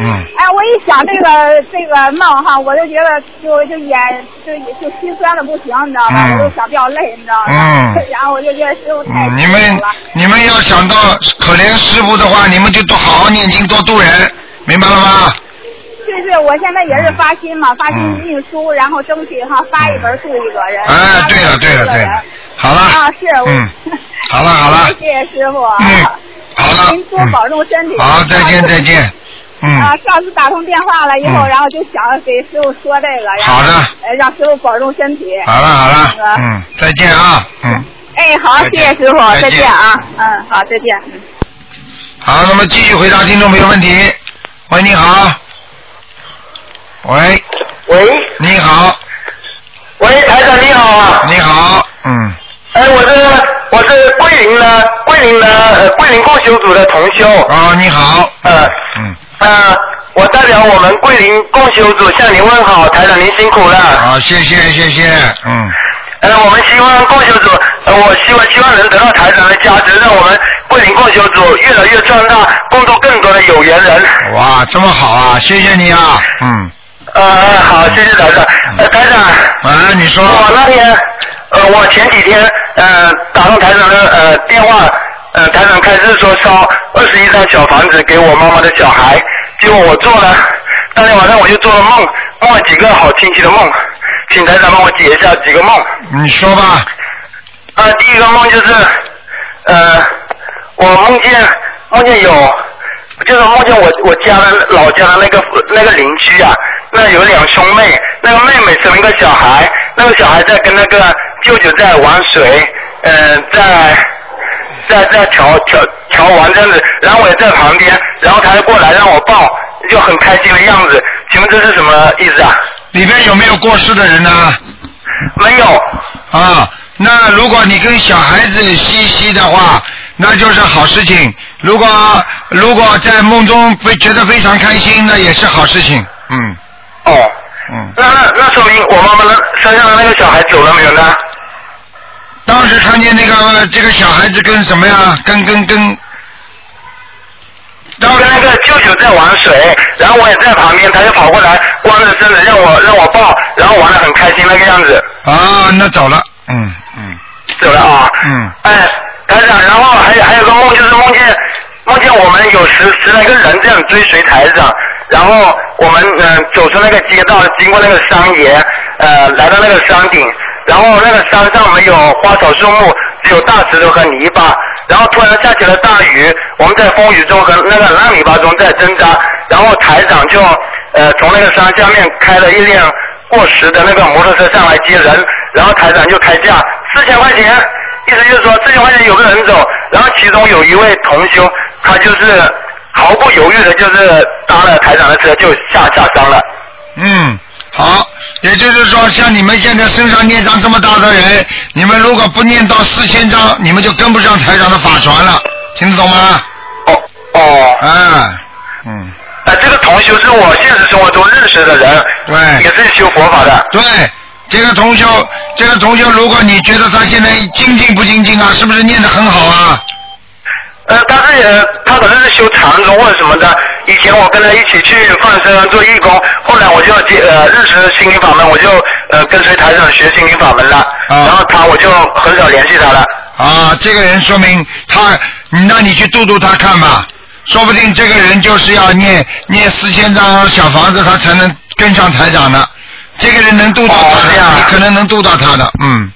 嗯，哎，我一想这个这个梦哈，我就觉得就就眼就就心酸的不行，你知道吧？嗯我就想掉泪，你知道吧？嗯 *laughs* 然后我就觉得师傅太嗯，你辛苦们。你们要想到可怜师傅的话，你们就多好好念经，多度人，明白了吗？是是，我现在也是发心嘛，发心印书，然后争取哈发一本住一个人。嗯哎，对了对了对了，好了。啊，是。嗯，好了 *laughs* 好了谢谢师傅。嗯，好了。您多保重身体。嗯好，再见再见。嗯，啊，上次打通电话了以后，嗯然后就想给师傅说这个，然后好的呃让师傅保重身体。好了好了那，个嗯，再见啊，嗯。哎，好，谢谢师傅，再见啊，嗯，好，再见。嗯好，那么继续回答听众朋友问题。喂，你好。喂，喂，你好，喂，台长你好啊！你好，嗯，哎，我是我是桂林的桂林的呃桂林共修组的同修。哦，你好，呃嗯，呃，我代表我们桂林共修组向您问好，台长您辛苦了。好，谢谢谢谢，嗯，呃，我们希望共修组，呃，我希望希望能得到台长的加持，让我们桂林共修组越来越壮大，共度更多的有缘人。哇，这么好啊，谢谢你啊，嗯，呃，好，谢谢台长。呃，台长。啊，你说，我那天，呃，我前几天呃打通台长的呃电话，呃台长开始说烧二十一张小房子给我妈妈的小孩，结果我做了，当天晚上我就做了梦，梦了几个好清晰的梦，请台长帮我解一下几个梦。你说吧，啊、第一个梦就是，呃，我梦见梦见有，就是梦见我我家的老家的那个那个邻居啊，那有两兄妹，那个妹妹生了一个小孩，那个小孩在跟那个舅舅在玩水，呃，在在在调调调玩这样子，然后我也在旁边，然后他就过来让我抱，就很开心的样子，请问这是什么意思啊？里边有没有过世的人呢？没有。啊，那如果你跟小孩子嬉戏的话，那就是好事情。如果如果在梦中非觉得非常开心，那也是好事情。嗯哦，嗯。那那那说明我妈妈那身上的那个小孩走了没有呢？当时看见那个这个小孩子跟什么呀？跟跟跟。跟那个舅舅在玩水，然后我也在旁边，他就跑过来，光着身子让我让我抱，然后玩的很开心那个样子。啊，那走了，嗯嗯。走了啊。嗯。哎，台长，然后还有还有个梦，就是梦见梦见我们有十十来个人这样追随台长，然后我们嗯、呃走出那个街道，经过那个山野，呃来到那个山顶，然后那个山上没有花草树木，只有大石头和泥巴，然后突然下起了大雨，我们在风雨中和那个烂泥巴中在挣扎，然后台长就呃从那个山下面开了一辆过时的那个摩托车上来接人，然后台长就开价四千块钱。意思就是说，四千块钱有个人走，然后其中有一位同修，他就是毫不犹豫的，就是搭了台长的车就下下山了。嗯，好，也就是说，像你们现在身上孽障这么大的人，你们如果不念到四千章，你们就跟不上台长的法传了，听得懂吗？哦哦。啊，嗯。哎，这个同修是我现实生活中认识的人，对，也是修佛法的。对，这个同修，这个同修，如果你觉得他现在精进不精进啊，是不是念得很好啊？呃，他是也，他可能是修禅宗或者什么的。以前我跟他一起去放生做义工，后来我就接呃认识心灵法门，我就呃跟随台长学心灵法门了。然后他我就很少联系他了。啊，这个人说明他，那你去度度他看吧，说不定这个人就是要念念四千张小房子，他才能跟上台长呢。这个人能度到他的，你可能能度到他的，嗯。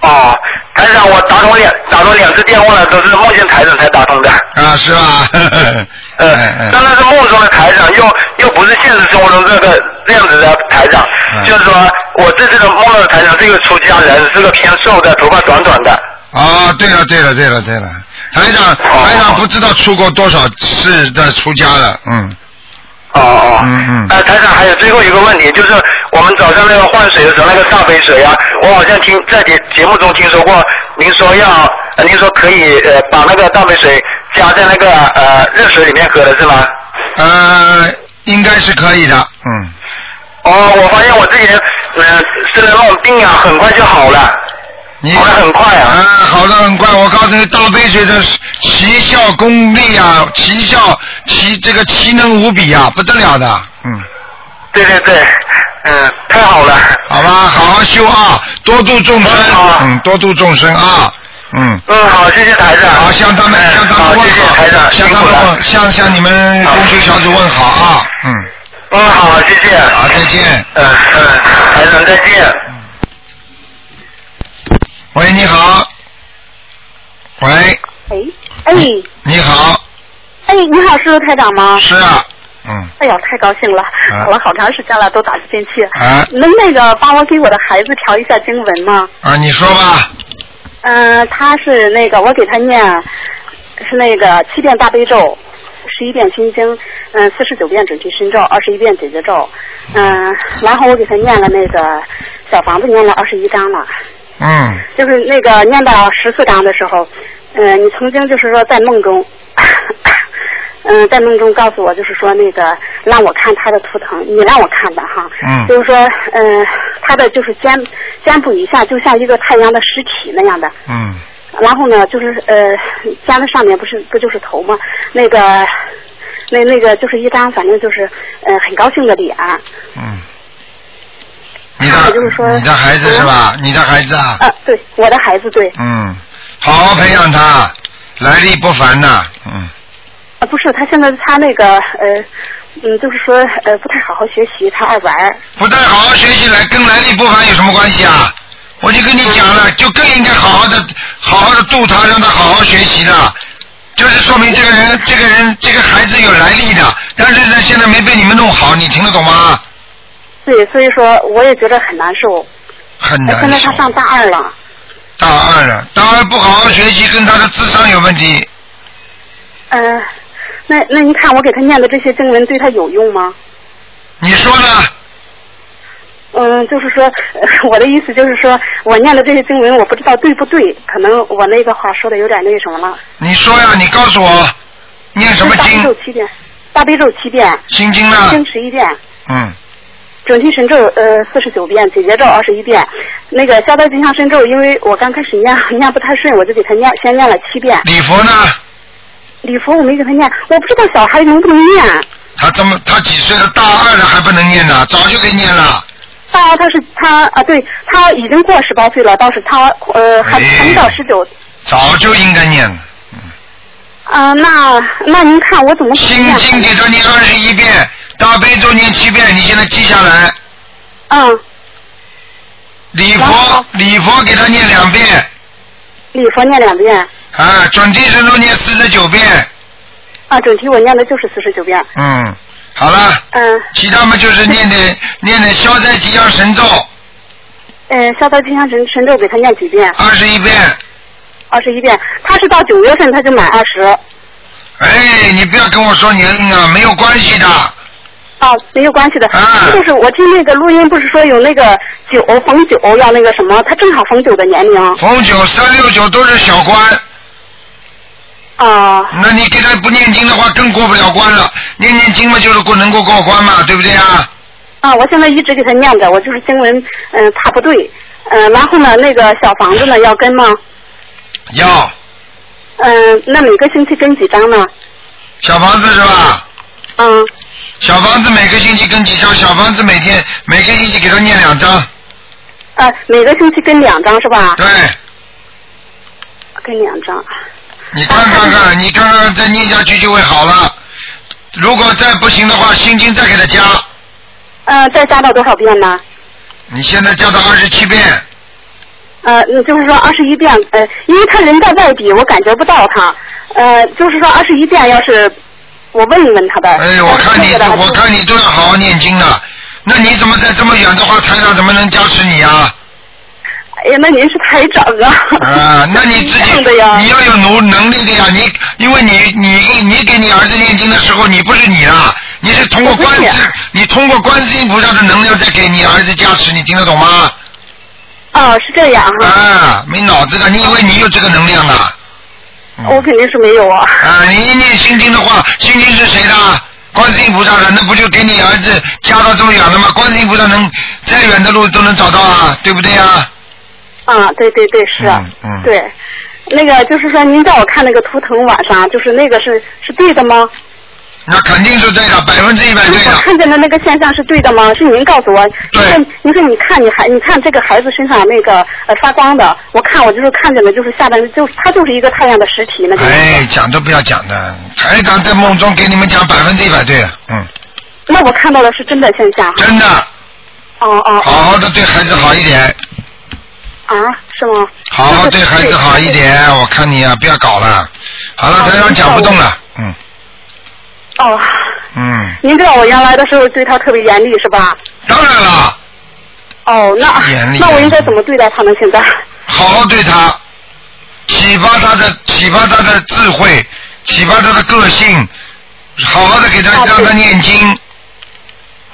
哦，台长，我打通两打通两次电话了，都是梦见台长才打通的。啊，是吧？*laughs* 呃，但那是梦中的台长，又又不是现实生活中这个这样子的台长。就是说我这次的梦到的台长是一个出家人，是个偏瘦的，头发短短的。啊，对了，对了，对了，对了，台长，台长不知道出过多少次的出家了，嗯。哦哦。嗯嗯。呃，台长还有最后一个问题，就是我们早上那个换水的时候，那个大杯水啊，我好像听在节节目中听说过，您说要，呃、您说可以呃把那个大杯水加在那个呃热水里面喝的是吗？呃，应该是可以的，嗯。哦，我发现我之前嗯、呃、生的那种病啊，很快就好了。你好的很快啊！啊，好的很快。我告诉你，大杯水的奇效功力啊，奇效奇这个奇能无比啊，不得了的，嗯。对对对，嗯，太好了。好吧，好好修啊，多度众生，嗯，多度众生啊，嗯。嗯，好，谢谢台长。好，向他们向他们问好，向他们问，向向你们工作小组问好啊，嗯。嗯，好，谢谢。好，再见。嗯嗯，台长再见。喂，你好。喂。喂，哎。你好。哎，你好，是台长吗？是啊，嗯。哎呀，太高兴了，啊等了好长时间了，都打不进去。啊能那个帮我给我的孩子调一下经文吗？啊，你说吧。嗯、他是那个我给他念是那个七遍大悲咒，十一遍心经，嗯，四十九遍准提神咒，二十一遍解结咒，嗯，然后我给他念了那个小房子念了二十一章了。嗯。就是那个念到十四章的时候，嗯、你曾经就是说在梦中，嗯、在梦中告诉我，就是说那个让我看他的图腾，你让我看的哈，嗯就是说，嗯、他的就是肩肩部以下就像一个太阳的实体那样的，嗯然后呢，就是呃，肩的上面不是不就是头吗？那个，那那个就是一张，反正就是呃很高兴的脸。嗯。你的就是说你的孩子是吧？你的孩子啊。啊，对，我的孩子对。嗯，好好培养他，来历不凡呐，嗯。啊，不是，他现在他那个呃，嗯，就是说呃不太好好学习，他爱玩。不太好好学习来跟来历不凡有什么关系啊？我就跟你讲了，就更应该好好的、好好的度他，让他好好学习的。就是说明这个人、这个人、这个孩子有来历的，但是呢，现在没被你们弄好，你听得懂吗？对，所以说我也觉得很难受。很难受现在他上大二了。大二了，大二不好好学习，跟他的智商有问题。嗯、那那您看我给他念的这些经文对他有用吗？你说呢？嗯，就是说，呃我的意思就是说，我念的这些经文，我不知道对不对，可能我那个话说的有点那什么了。你说呀，你告诉我，念什么经大悲经？咒七遍，大悲咒七遍，心经呢心？经十一遍，嗯，准提神咒呃四十九遍，解结咒二十一遍。那个消灾吉祥神咒，因为我刚开始念 *laughs* 念不太顺，我就给他念先念了七遍。礼佛呢？礼佛我没给他念，我不知道小孩能不能念。他怎么他几岁了？大二了还不能念呢？早就给念了。大二他是他啊，对他已经过十八岁了，倒是他呃还哎还没到十九。早就应该念了。啊、那那您看我怎么心念？经给他念二十一遍，大悲咒念七遍，你现在记下来。嗯，礼佛礼佛给他念两遍，礼佛念两遍，啊，准提神咒念四十九遍，啊，准提我念的就是四十九遍。嗯，好了，嗯，其他嘛就是念点念点消灾吉祥神咒呃，消灾吉祥神神咒给他念几遍？二十一遍。二十一遍。他是到九月份他就满二十。哎，你不要跟我说年龄啊，没有关系的。哦，没有关系的。啊就是我听那个录音，不是说有那个九逢九要那个什么，他正好逢九的年龄。逢九、三六九都是小官，啊、那你给他不念经的话，更过不了关了。念念经嘛，就是过能够过关嘛，对不对啊？啊，我现在一直给他念着，我就是经文嗯、怕不对，嗯、然后呢那个小房子呢要跟吗？要嗯、那每个星期跟几张呢？小房子是吧？嗯，小房子每个星期跟几张？小房子每天每个星期给他念两张。呃，每个星期跟两张是吧？对，跟两张。你看看看，你看看再念下去就会好了。如果再不行的话，心经再给他加。呃，再加到多少遍呢？你现在加到二十七遍，呃，嗯就是说二十一遍，呃，因为他人在外地，我感觉不到他，呃，就是说二十一遍，要是我问一问他的。哎，我看你我看你都要好好念经了。那你怎么在这么远的话，台长怎么能加持你啊？哎呀，那您是台长啊。啊，*laughs* 那你自己。你要有能能力的呀，你因为你你你给你儿子念经的时候，你不是你啊，你是通过观世，你通过观世音菩萨的能量在给你儿子加持，你听得懂吗？哦，是这样哈。啊，没脑子的，你以为你有这个能量啊？嗯我肯定是没有啊。啊，你一念心经的话，心经是谁的？观世音菩萨的，那不就给你儿子加到这么远了吗？观世音菩萨能再远的路都能找到啊，对不对啊？啊，对对对，是。嗯嗯对，那个就是说，您叫我看那个图腾晚上，就是那个是是对的吗？那肯定是对的，百分之一百对的。我看见的那个现象是对的吗？是您告诉我。对您说你看你孩你看这个孩子身上那个呃发光的，我看我就是看见的就是下边就是他就是一个太阳的实体那个。哎，讲都不要讲的，台长在梦中给你们讲百分之一百对的，嗯，那我看到的是真的现象。真的，哦哦好好的对孩子好一点，啊，是吗？好好对孩子好一点，我看你啊，不要搞了。好了，台长讲不动了，嗯哦，嗯，您知道我原来的时候对他特别严厉是吧？当然了，哦，那严厉那我应该怎么对待他呢？现在？好好对他，启发他的启发他的智慧，启发他的个性，好好的给他啊让他念经。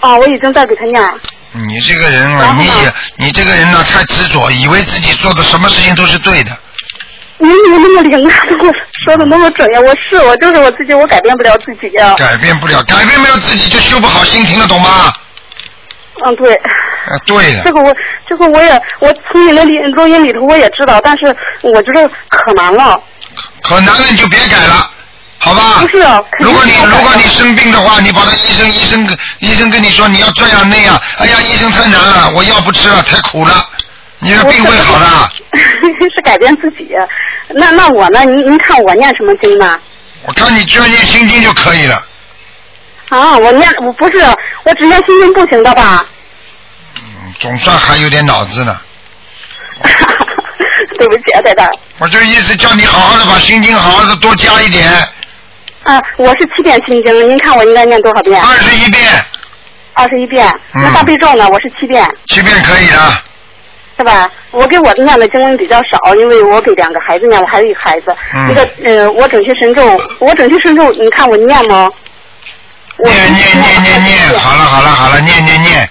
啊，我已经在给他念了。你这个人啊，你也你这个人呢、太执着，以为自己做的什么事情都是对的。你怎么那么灵啊？说的那么准呀？我是我就是我自己，我改变不了自己呀。改变不了，改变不了自己就修不好心，听得懂吗？嗯，对。啊，对这，个我这个我也我从你那里录音里头我也知道，但是我觉得可难了。可难了你就别改了，好吧？不是如果你如果你生病的话，你把他医生医生医生跟你说你要这样那样，哎呀，医生太难了，我药不吃了，太苦了，你的病会好的。*laughs* 是改变自己。那那我呢？您您看我念什么经呢？我看你只要念心经就可以了。啊，我念我不是我只念心经不行的吧？嗯，总算还有点脑子呢。*laughs* 对不起啊，太太。我就意思叫你好好的把心经好好的多加一点，啊，我是七遍心经，您看我应该念多少遍？二十一遍，二十一遍。嗯那大悲咒呢？我是七遍，七遍可以的。是吧？我给我念的经文比较少，因为我给两个孩子念，我还有一个孩子。嗯那个呃，我准提神咒，我准提神咒，你看我念吗？我念念念念念，好了好了好了，念念念，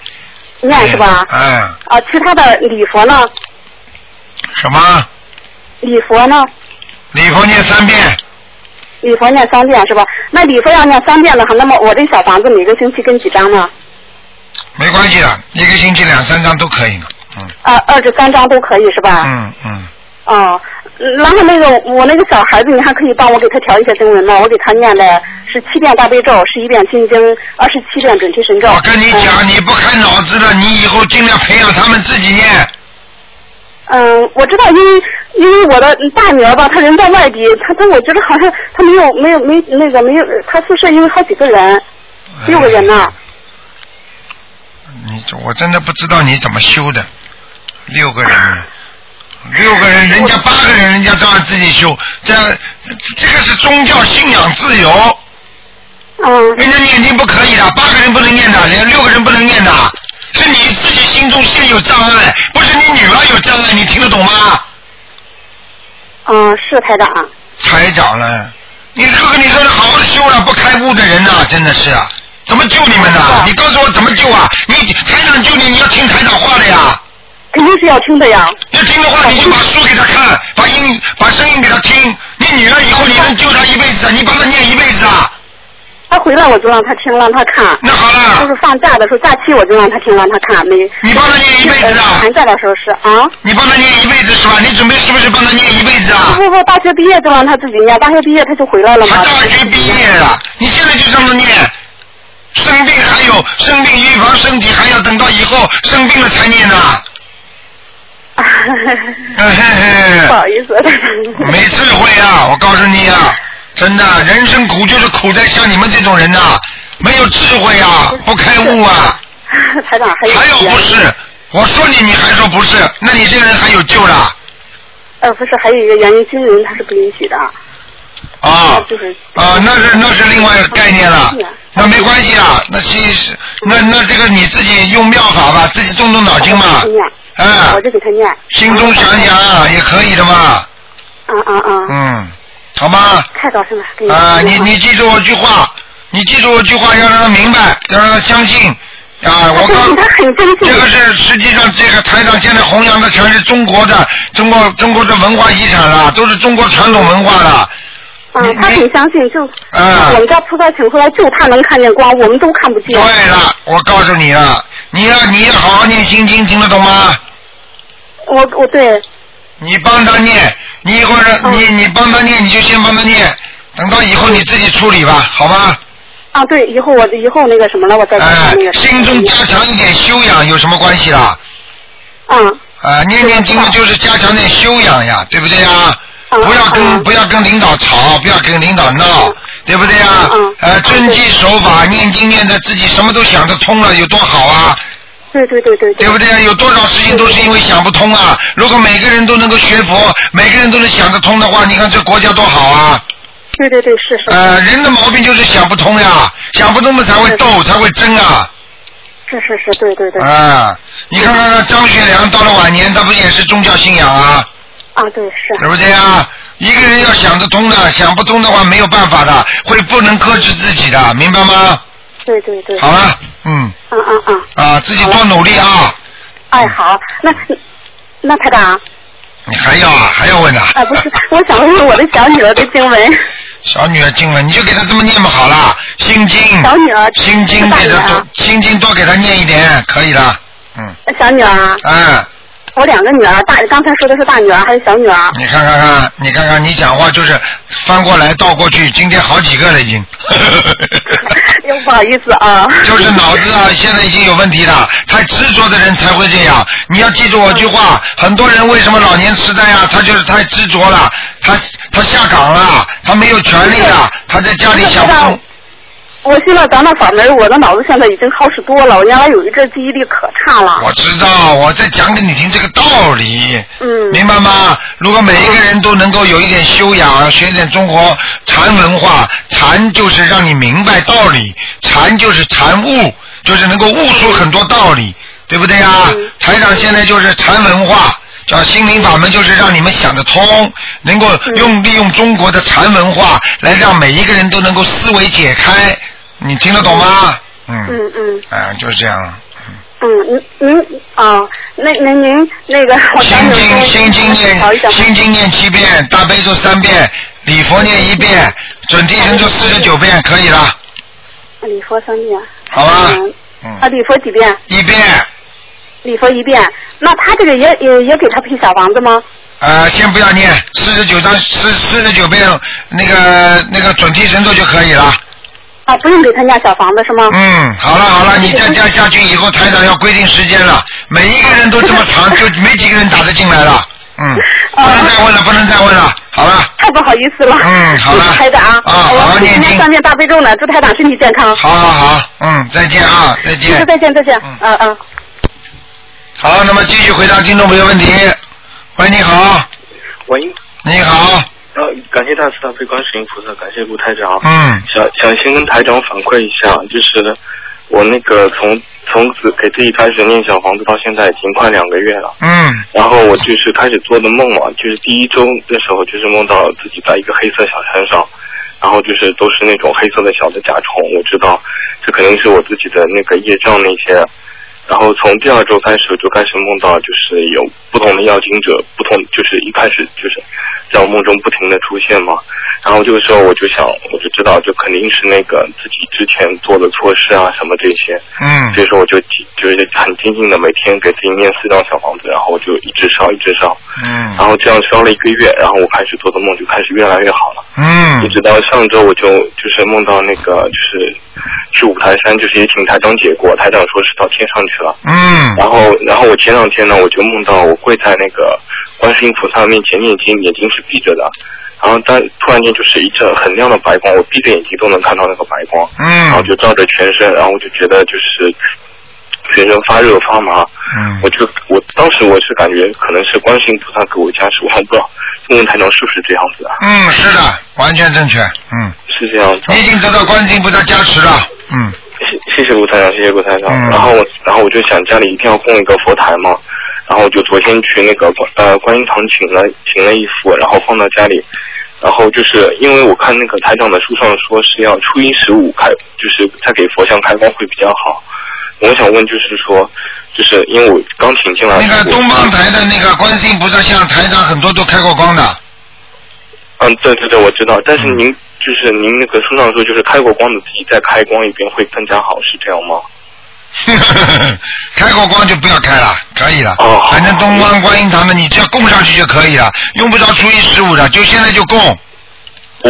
念是吧？嗯。啊，其他的礼佛呢？什么？礼佛呢？礼佛念三遍。礼佛念三遍是吧？那礼佛要念三遍的话，那么我这小房子每个星期跟几张呢？没关系的，一个星期两三张都可以呢。啊，二至三张都可以是吧？嗯嗯。哦，然后那个我那个小孩子，你还可以帮我给他调一些经文吗？我给他念的是七遍大悲咒，十一遍心经，二十七遍准提神咒。我跟你讲，你不开脑子的，你以后尽量培养他们自己念。嗯，我知道，因为因为我的大女儿吧，她人在外地，她她我觉得好像她没有没有没那个没有，她宿舍因为好几个人，六个人呢。你我真的不知道你怎么修的，六个人，六个人，人家八个人，人家照样自己修，这这个是宗教信仰自由。嗯。人家念经不可以的，八个人不能念的，连六个人不能念的，是你自己心中现有障碍，不是你女儿有障碍，你听得懂吗？嗯，是台长。台长了，你这个你说的好好的修了，不开悟的人呐、真的是啊，怎么救你们呢？你告诉我怎么救啊？你台长救你，你要听台长话的呀。肯定是要听的呀。要听的话，你就把书给他看，把音把声音给他听。你女儿以后你能救她一辈子啊？你帮她念一辈子啊？他回来我就让他听，让他看。那好了。就是放假的时候，假期我就让他听，让他看。没。你帮他念一辈子啊？寒假的时候是啊。你帮他念一辈子是吧？你准备是不是帮他念一辈子啊？不不不，大学毕业就让他自己念，大学毕业他就回来了嘛。他大学毕业了，你现在就这么念。生病还有生病预防身体，还要等到以后生病了才念呢。*laughs* 不好意思。没智慧啊！我告诉你啊，真的，人生苦就是苦在像你们这种人呐、没有智慧啊，不开悟啊。*laughs* 台长还有。还有不是？我说你，你还说不是？那你这个人还有救了？呃，不是，还有一个原因，经人他是不允许的。啊啊，那是那是另外一个概念了，那没关系啊，那其实那那这个你自己用妙法吧，自己动动脑筋嘛，啊我就给他念。心中想想啊也可以的嘛，啊啊啊。嗯，好吗？太高兴了，给啊，你你记住我句话，你记住我句话，要让他明白，要让他相信。啊，我刚这个是实际上这个台上现在弘扬的全是中国的中国中国的文化遗产了，都是中国传统文化了。嗯，他挺相信，就啊我们家菩萨请回来，就他能看见光，我们都看不见。对了，我告诉你了，你要你要好好念心经，听得懂吗？我我对。你帮他念，你一会儿你你帮他念，你就先帮他念，等到以后你自己处理吧，好吗？啊，对，以后我以后那个什么了，我再。哎心中加强一点修养有什么关系啦？嗯。啊，念念经嘛，就是加强点修养呀，对不对呀？不要跟不要跟领导吵，不要跟领导闹，对不对呀？呃，遵纪守法，念经念的自己什么都想得通了，有多好啊！对对对对。对不对啊？有多少事情都是因为想不通啊！如果每个人都能够学佛，每个人都能想得通的话，你看这国家多好啊！对对对，是是。呃，人的毛病就是想不通呀，想不通的才会斗，才会争啊！是是是，对对对。啊，你看看看张学良到了晚年，他不也是宗教信仰啊？啊，对是。对不对啊？一个人要想得通的，想不通的话没有办法的，会不能克制自己的，明白吗？对对对。好了，嗯，嗯嗯嗯。啊，自己多努力啊！哎，好，那那台长。你还要啊？还要问啊？啊，不是，我想问问我的小女儿的经文。小女儿经文，你就给她这么念嘛好了，心经。小女儿。心经给她多，心经多给她念一点，可以的。嗯。小女儿啊。嗯。我两个女儿，大刚才说的是大女儿，还是小女儿。你看看看，你看看你讲话就是翻过来倒过去，今天好几个了已经。*laughs* 又不好意思啊。就是脑子啊，现在已经有问题了。太执着的人才会这样。你要记住我句话，很多人为什么老年痴呆啊？他就是太执着了，他他下岗了，他没有权利了，他在家里想不通。我现在咱那法门，我的脑子现在已经好使多了。我原来有一阵记忆力可差了。我知道，我在讲给你听这个道理。嗯。明白吗？如果每一个人都能够有一点修养，学点中国禅文化，禅就是让你明白道理，禅就是禅悟，就是能够悟出很多道理，对不对啊？台长现在就是禅文化。叫心灵法门，就是让你们想得通，能够用利用中国的禅文化来让每一个人都能够思维解开，你听得懂吗？嗯嗯嗯。哎，就是这样了。嗯，您您啊，那那您那个，心经心经念心经念七遍，大悲咒三遍，礼佛念一遍，准提神咒四十九遍，可以了，礼佛三遍。好吧？嗯嗯啊，礼佛几遍？一遍，礼佛一遍。那他这个也也也给他批小房子吗？呃，先不要念，四十九张四四十九遍那个那个准提神咒就可以了。啊，不用给他家小房子是吗？嗯，好了好了，你再这样下去以后，台长要规定时间了，每一个人都这么长，就没几个人打得进来了。嗯，不能再问了，不能再问了，好了。太不好意思了。嗯好了谢谢台长啊好我好念经今天三遍大悲咒呢，祝台长身体健康。好好好，嗯，再见啊，再见。再见，再见。嗯嗯嗯。好，那么继续回答听众朋友问题。喂，你好，喂，你好，呃，感谢大慈大悲观世音菩萨，感谢卢台长。嗯，想想先跟台长反馈一下，就是我那个从从此给自己开始念小房子到现在已经快两个月了。嗯然后我就是开始做的梦嘛，就是第一周的时候，就是梦到自己在一个黑色小山上，然后就是都是那种黑色的小的甲虫，我知道这肯定是我自己的那个业障那些。然后从第二周开始就开始梦到，就是有不同的要经者，不同就是一开始就是在我梦中不停的出现嘛。然后这个时候我就想，我就知道，就肯定是那个自己之前做的错事啊什么这些。嗯所以说我就就是很静静的每天给自己念四张小房子，然后我就一直烧一直烧，嗯然后这样烧了一个月，然后我开始做的梦就开始越来越好了。嗯一嗯直到上周我就就是梦到那个就是去五台山，就是也请台长解过，台长说是到天上去了。嗯然后然后我前两天呢，我就梦到我跪在那个观世音菩萨面前念经，眼睛是闭着的。然后但突然间就是一阵很亮的白光，我闭着眼睛都能看到那个白光。嗯然后嗯就照着全身，然后我就觉得就是全身发热发麻，嗯我就我当时我是感觉可能是观世音菩萨给我加持，我还不知道问问台长是不是这样子啊？嗯，是的，完全正确，嗯，是这样子。你已经得到观世音菩萨加持了，嗯谢谢谢卢台长，谢谢卢台长。嗯然后我然后我就想家里一定要供一个佛台嘛，然后我就昨天去那个观呃观音堂请了请了一副，然后放到家里。然后就是因为我看那个台长的书上说是要初一十五开，就是他给佛像开光会比较好。我想问就是说，就是因为我刚请进来，那个东方台的那个观世音菩萨像，台上很多都开过光的，嗯，对对对，我知道。但是您就是您那个书上说，就是开过光的自己再开光一遍会更加好，是这样吗？*laughs* 开过光就不要开了，可以了。哦反正东方观音堂的，你只要供上去就可以了，用不着初一十五的，就现在就供。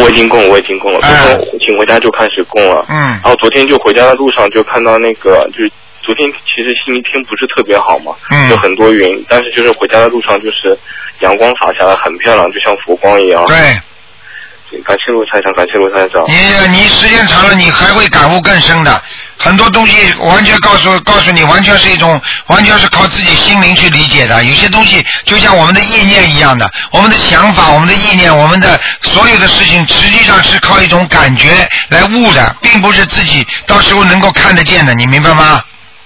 我已经供，我已经供了。昨哎天请回家就开始供了。嗯然后昨天就回家的路上就看到那个，就是昨天其实星期天不是特别好嘛，嗯有很多云，但是就是回家的路上就是阳光洒下来很漂亮，就像佛光一样。对，感谢卢台长，感谢卢台长。你你时间长了，你还会感悟更深的。很多东西完全告诉告诉你，完全是一种，完全是靠自己心灵去理解的。有些东西就像我们的意念一样的，我们的想法、我们的意念、我们的所有的事情，实际上是靠一种感觉来悟的，并不是自己到时候能够看得见的。你明白吗？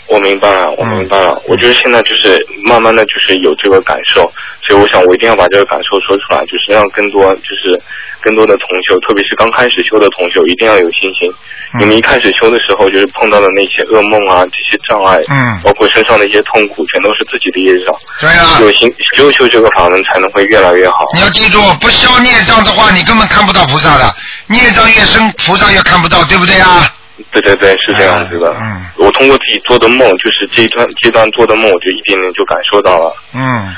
我明白了，我明白了。我就是现在就是慢慢的就是有这个感受，所以我想我一定要把这个感受说出来，就是让更多就是更多的同修，特别是刚开始修的同修，一定要有信心。你们一开始修的时候，就是碰到的那些噩梦啊，这些障碍，嗯包括身上的一些痛苦，全都是自己的业障。对啊有心修修这个法门，才能会越来越好。你要记住，不消孽障的话，你根本看不到菩萨的。孽障越深，菩萨越看不到，对不对啊？对对对，是这样子的。嗯我通过自己做的梦，就是这一段这段做的梦，我就一点点就感受到了。嗯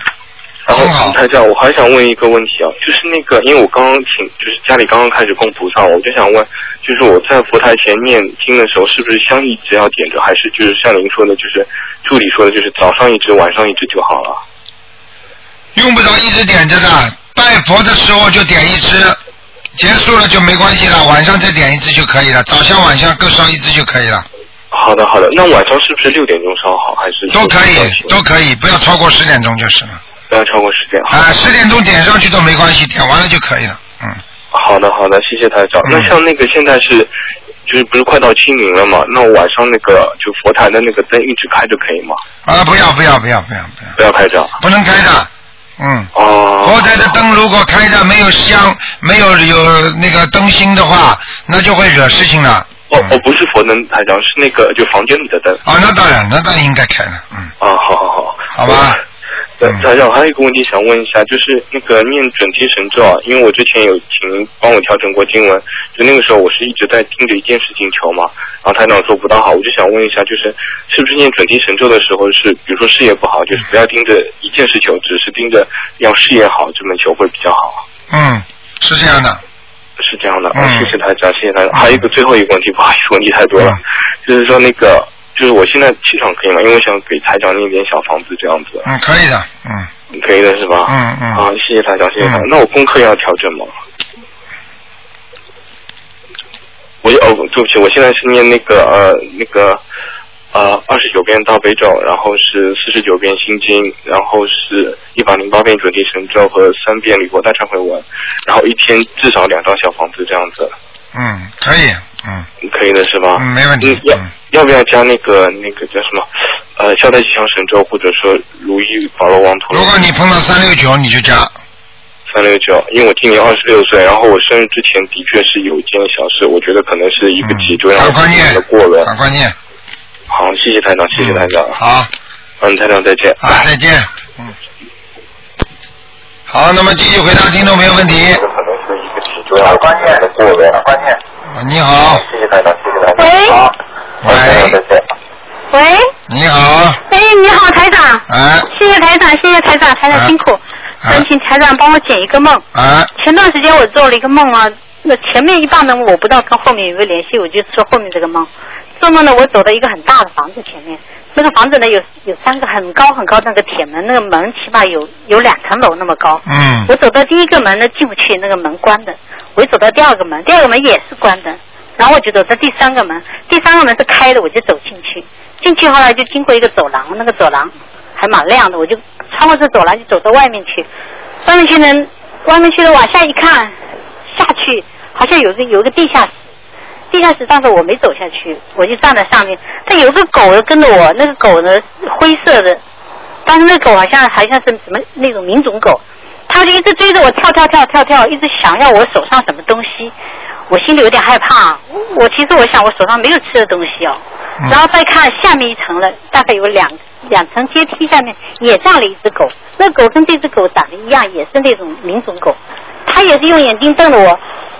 然后台长，我还想问一个问题啊，就是那个，因为我刚刚请，就是家里刚刚开始供菩萨，我就想问，就是我在佛台前念经的时候，是不是香一直要点着，还是就是像您说的，就是助理说的，就是早上一支，晚上一支就好了？用不着一直点着的，拜佛的时候就点一支，结束了就没关系了，晚上再点一支就可以了，早上晚上各烧一支就可以了，好的好的，那晚上是不是六点钟烧好，还是都可以，都可以，不要超过十点钟就是了。不要超过十点？啊，十点钟点上去都没关系，点完了就可以了。嗯，好的好的，谢谢台长。那像那个现在是，就是不是快到清明了嘛？那晚上那个就佛台的那个灯一直开着可以吗？啊，不要不要不要不要不要，不要开着。不能开的。嗯。哦。佛台的灯如果开着没有香，没有有那个灯芯的话，那就会惹事情了。哦哦，不是佛灯台长，是那个就房间里的灯。啊，那当然，那当然应该开了，嗯。啊，好好好，好吧。呃，台长，还有一个问题想问一下，就是那个念准提神咒啊，因为我之前有请您帮我调整过经文，就那个时候我是一直在盯着一件事情求嘛，然后台长说不大好，我就想问一下，就是是不是念准提神咒的时候是，比如说事业不好，就是不要盯着一件事求，只是盯着要事业好这么求会比较好。嗯，是这样的。是这样的，嗯谢谢台长，谢谢台长。还有一个最后一个问题，不好意思，问题太多了，就是说那个，就是我现在气场可以吗？因为我想给台长念点小房子这样子，嗯，可以的，嗯可以的是吧？嗯嗯。啊，谢谢台长，谢谢台长。那我功课要调整吗？我哦，对不起，我现在是念那个呃那个呃二十九遍大悲咒，然后是四十九遍心经，然后是一百零八遍准提神咒和三遍礼佛大忏悔文，然后一天至少两张小房子这样子，嗯，可以，嗯可以的是吧？嗯，没问题，要要不要加那个那个叫什么呃消灾吉祥神咒，或者说如意宝罗王陀罗？如果你碰到三六九，你就加。三六九，因为我今年二十六岁，然后我生日之前的确是有一件小事，我觉得可能是一个急，就让我关键的过了。很关键。好，谢谢台长，谢谢台长。好，嗯，台长再见。啊，再见。嗯。好，那么继续回答听众朋友问题。好关键的过了，关键。啊你好，谢谢台长，谢谢台长。喂好，喂。喂，你好，哎，你好，台长。啊谢谢台长，谢谢台长，台长辛苦。想请台长帮我解一个梦。啊，前段时间我做了一个梦啊，那前面一半呢我不知道跟后面有没有联系，我就说后面这个梦。做梦呢，我走到一个很大的房子前面，那个房子呢有有三个很高很高的那个铁门，那个门起码有有两层楼那么高。嗯我走到第一个门呢进不去，那个门关的。我又走到第二个门，第二个门也是关的。然后我就走到第三个门，第三个门是开的，我就走进去。进去后来就经过一个走廊，那个走廊还蛮亮的，我就穿过这走廊就走到外面去。外面去呢，外面去了往下一看，下去好像有个有个地下室。地下室当时我没走下去，我就站在上面。但有个狗跟着我，那个狗呢灰色的，但是那狗好像好像是什么那种民种狗，它就一直追着我跳跳跳跳跳，一直想要我手上什么东西。我心里有点害怕，我其实我想我手上没有吃的东西哦。然后再看下面一层了，大概有两两层阶梯下面也站了一只狗，那狗跟这只狗长得一样，也是那种民种狗，它也是用眼睛瞪着我，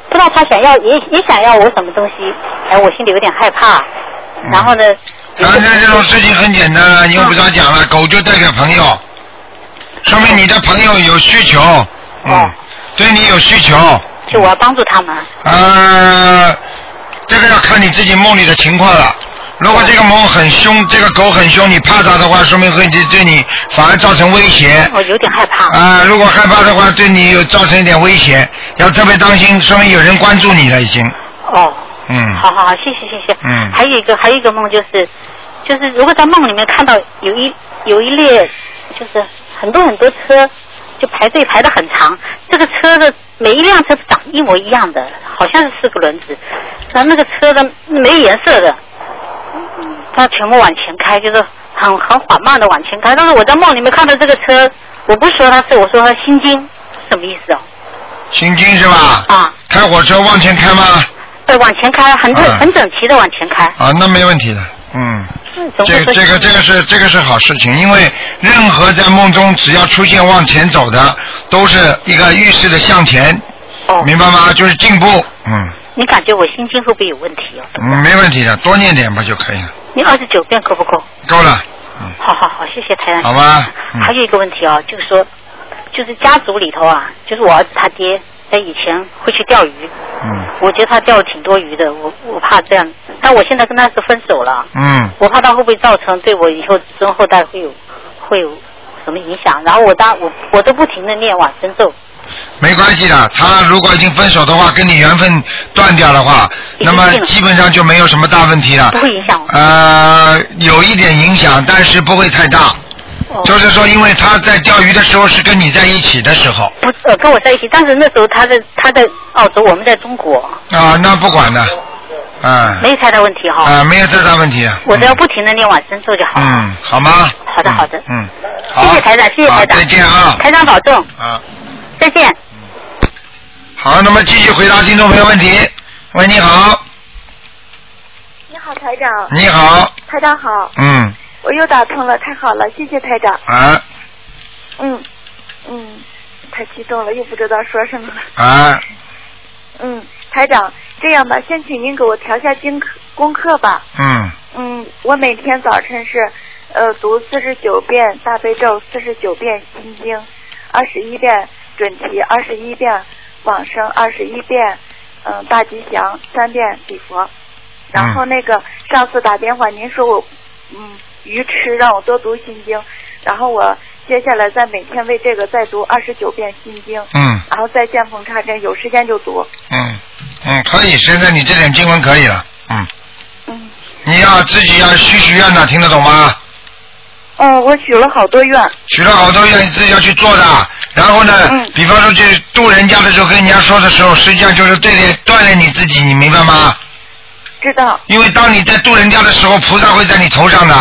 不知道它想要也也想要我什么东西，哎，我心里有点害怕。然后呢，刚才这种事情很简单了，你又不着讲了，狗就代表朋友，说明你的朋友有需求，嗯，对你有需求，就我要帮助他们。呃，这个要看你自己梦里的情况了。如果这个梦很凶，这个狗很凶，你怕它的话，说明会对对你反而造成威胁。我有点害怕。啊、如果害怕的话，对你有造成一点威胁，要特别当心，说明有人关注你了已经。哦，嗯好好好，谢谢谢谢。嗯还有一个还有一个梦就是，就是如果在梦里面看到有一有一列，就是很多很多车，就排队排的很长，这个车的每一辆车长一模一样的，好像是四个轮子，然后那个车的没颜色的，它全部往前开，就是很很缓慢的往前开。但是我在梦里面看到这个车，我不说它是，我说它心经，什么意思哦？心经是吧？啊。开火车往前开吗？对，往前开，很很整齐的往前开。啊，那没问题的，嗯。这这个这个是这个是好事情，因为任何在梦中只要出现往前走的，都是一个预示的向前，哦明白吗？就是进步，嗯你感觉我心经会不会有问题哦？嗯，没问题的，多念点吧就可以了，你二十九遍够不够？够了，嗯好好好，谢谢台长。好吧？嗯还有一个问题哦，就是说，就是家族里头啊，就是我儿子他爹在以前会去钓鱼，嗯我觉得他钓了挺多鱼的，我我怕这样，但我现在跟他是分手了，嗯，我怕他会不会造成对我以后子孙后代会有会有什么影响？然后我当我我都不停的念往生咒，没关系的。他如果已经分手的话，跟你缘分断掉的话，那么基本上就没有什么大问题了。不会影响我。呃，有一点影响，但是不会太大。哦就是说，因为他在钓鱼的时候是跟你在一起的时候不呃跟我在一起，但是那时候他在他在澳洲，我们在中国，啊，那不管的，啊没有太大问题哈。啊，没有太大问题。我只要不停的念往生咒就好了。嗯，好吗？好的好的，嗯，谢谢台长，谢谢台长。再见啊台长保重。啊。再见。好，那么继续回答听众朋友问题。喂，你好你好。台长。你好。台长好。嗯。我又打通了，太好了，谢谢台长。啊嗯嗯，太激动了，又不知道说什么了。啊，嗯，台长，这样吧，先请您给我调下经课功课吧。嗯嗯，我每天早晨是呃读四十九遍大悲咒，四十九遍心经，二十一遍准提，二十一遍往生，二十一遍嗯大吉祥，三遍礼佛。然后那个上次打电话您说我嗯愚痴，让我多读心经，然后我接下来再每天为这个再读二十九遍心经，嗯然后再见缝插针，有时间就读。嗯嗯，可以。现在你这点经文可以了。嗯。嗯。你要自己要许许愿的，听得懂吗？哦，我许了好多愿。许了好多愿，你自己要去做的。然后呢，比方说去度人家的时候，跟人家说的时候，实际上就是锻炼锻炼你自己，你明白吗？知道。因为当你在度人家的时候，菩萨会在你头上的。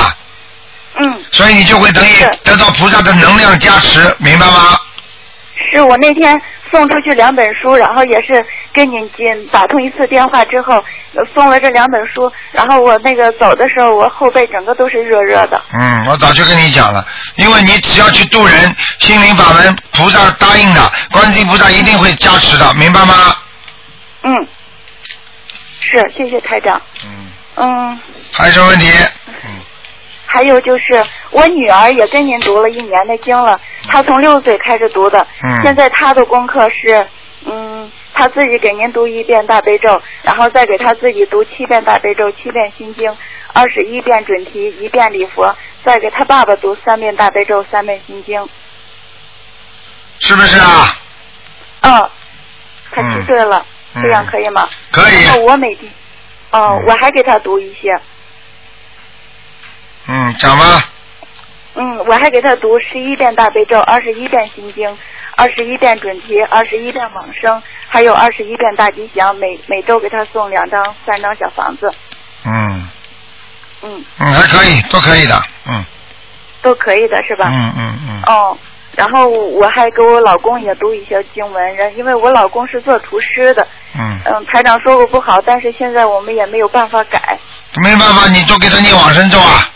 嗯。所以你就会等于得到菩萨的能量加持，明白吗？是我那天送出去两本书，然后也是跟您接打通一次电话之后，呃送了这两本书，然后我那个走的时候，我后背整个都是热热的。嗯，我早就跟你讲了，因为你只要去渡人，心灵法门菩萨答应的，观世音菩萨一定会加持的，明白吗？嗯，是，谢谢台长。嗯。嗯，还有什么问题？还有就是我女儿也跟您读了一年的经了，她从六岁开始读的，嗯现在她的功课是，嗯，她自己给您读一遍大悲咒，然后再给她自己读七遍大悲咒，七遍心经，二十一遍准提，一遍礼佛，再给她爸爸读三遍大悲咒，三遍心经。是不是啊？嗯，她七岁了，嗯这样可以吗？可以然后我每天，哦、我还给她读一些。嗯，讲吧。嗯，我还给他读十一遍大悲咒，二十一遍心经，二十一遍准提，二十一遍往生，还有二十一遍大吉祥。每每周给他送两张、三张小房子，嗯嗯，嗯，还可以，都可以的。嗯都可以的是吧？嗯嗯嗯。哦，然后我还给我老公也读一些经文，然因为我老公是做厨师的，嗯，嗯，台长说过不好，但是现在我们也没有办法改。没办法，你就给他念往生咒啊。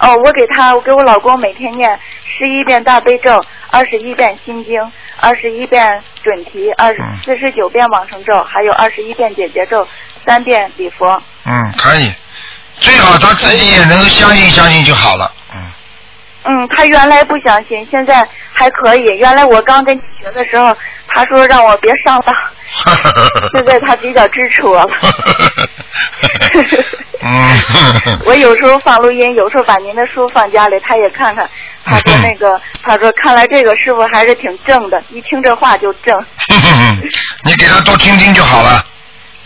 哦，我给他，我给我老公每天念十一遍大悲咒，二十一遍心经，二十一遍准提，二十四十九遍往生咒，还有二十一遍解结咒，三遍礼佛。嗯，可以。最好他自己也能够相信相信就好了。嗯，他原来不相信，现在还可以。原来我刚跟你学的时候，他说让我别上当，*laughs* 现在他比较支持我了。*laughs* 嗯，*laughs* 我有时候放录音，有时候把您的书放家里，他也看看。他说那个，他说看来这个师傅还是挺正的，一听这话就正。你给他多听听就好了。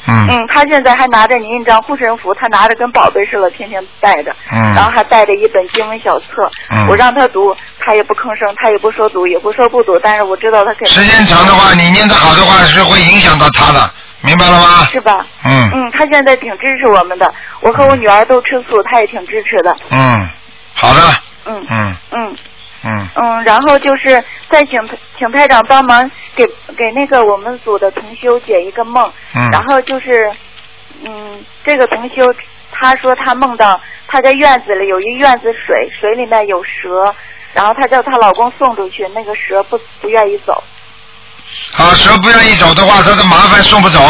嗯嗯，他现在还拿着您一张护身符，他拿着跟宝贝似的，天天带着。嗯然后还带着一本经文小册。嗯我让他读，他也不吭声，他也不说读，也不说不读，但是我知道他肯定。时间长的话，你念的好的话是会影响到他的，明白了吗？是吧？嗯嗯，他现在挺支持我们的，我和我女儿都吃素，他也挺支持的。嗯，好的。嗯嗯嗯嗯嗯，然后就是再请请台长帮忙给给那个我们组的同修解一个梦，嗯然后就是嗯，这个同修他说他梦到他在院子里有一院子水，水里面有蛇，然后他叫她老公送出去，那个蛇不不愿意走，啊，蛇不愿意走的话，他的麻烦送不走。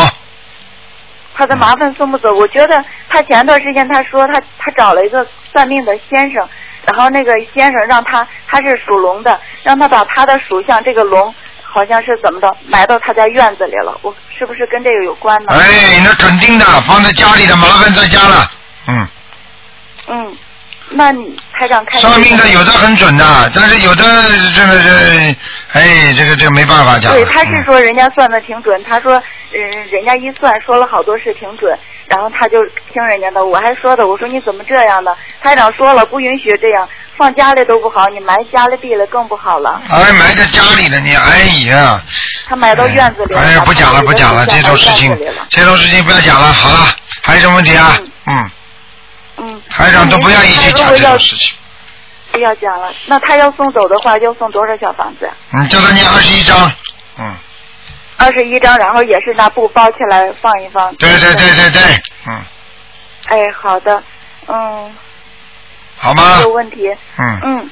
他的麻烦送不走。我觉得他前段时间他说他他找了一个算命的先生，然后那个先生让他他是属龙的，让他把他的属相这个龙好像是怎么的埋到他家院子里了。我是不是跟这个有关呢？哎，那肯定的，放在家里的麻烦在家了。嗯，嗯，那你台长看算命的有的很准的，但是有的真的是，哎，这个这个没办法讲。对，他是说人家算的挺准，他说，嗯，人家一算说了好多事挺准，然后他就听人家的。我还说的，我说你怎么这样呢？台长说了不允许这样，放家里都不好，你埋家里地里更不好了。哎，埋在家里了你，哎呀，他埋到院子里了。哎呀，不讲了不讲了，这种事情这种事情不要讲了，好了，还有什么问题啊？嗯。嗯。台长都不愿意去讲这种事情，不要讲了，那他要送走的话，要送多少小房子？你叫他念二十一章，嗯，二十一张，然后也是拿布包起来放一放。对对对对对，嗯，哎，好的，嗯，好吗？没？有问题。嗯，嗯，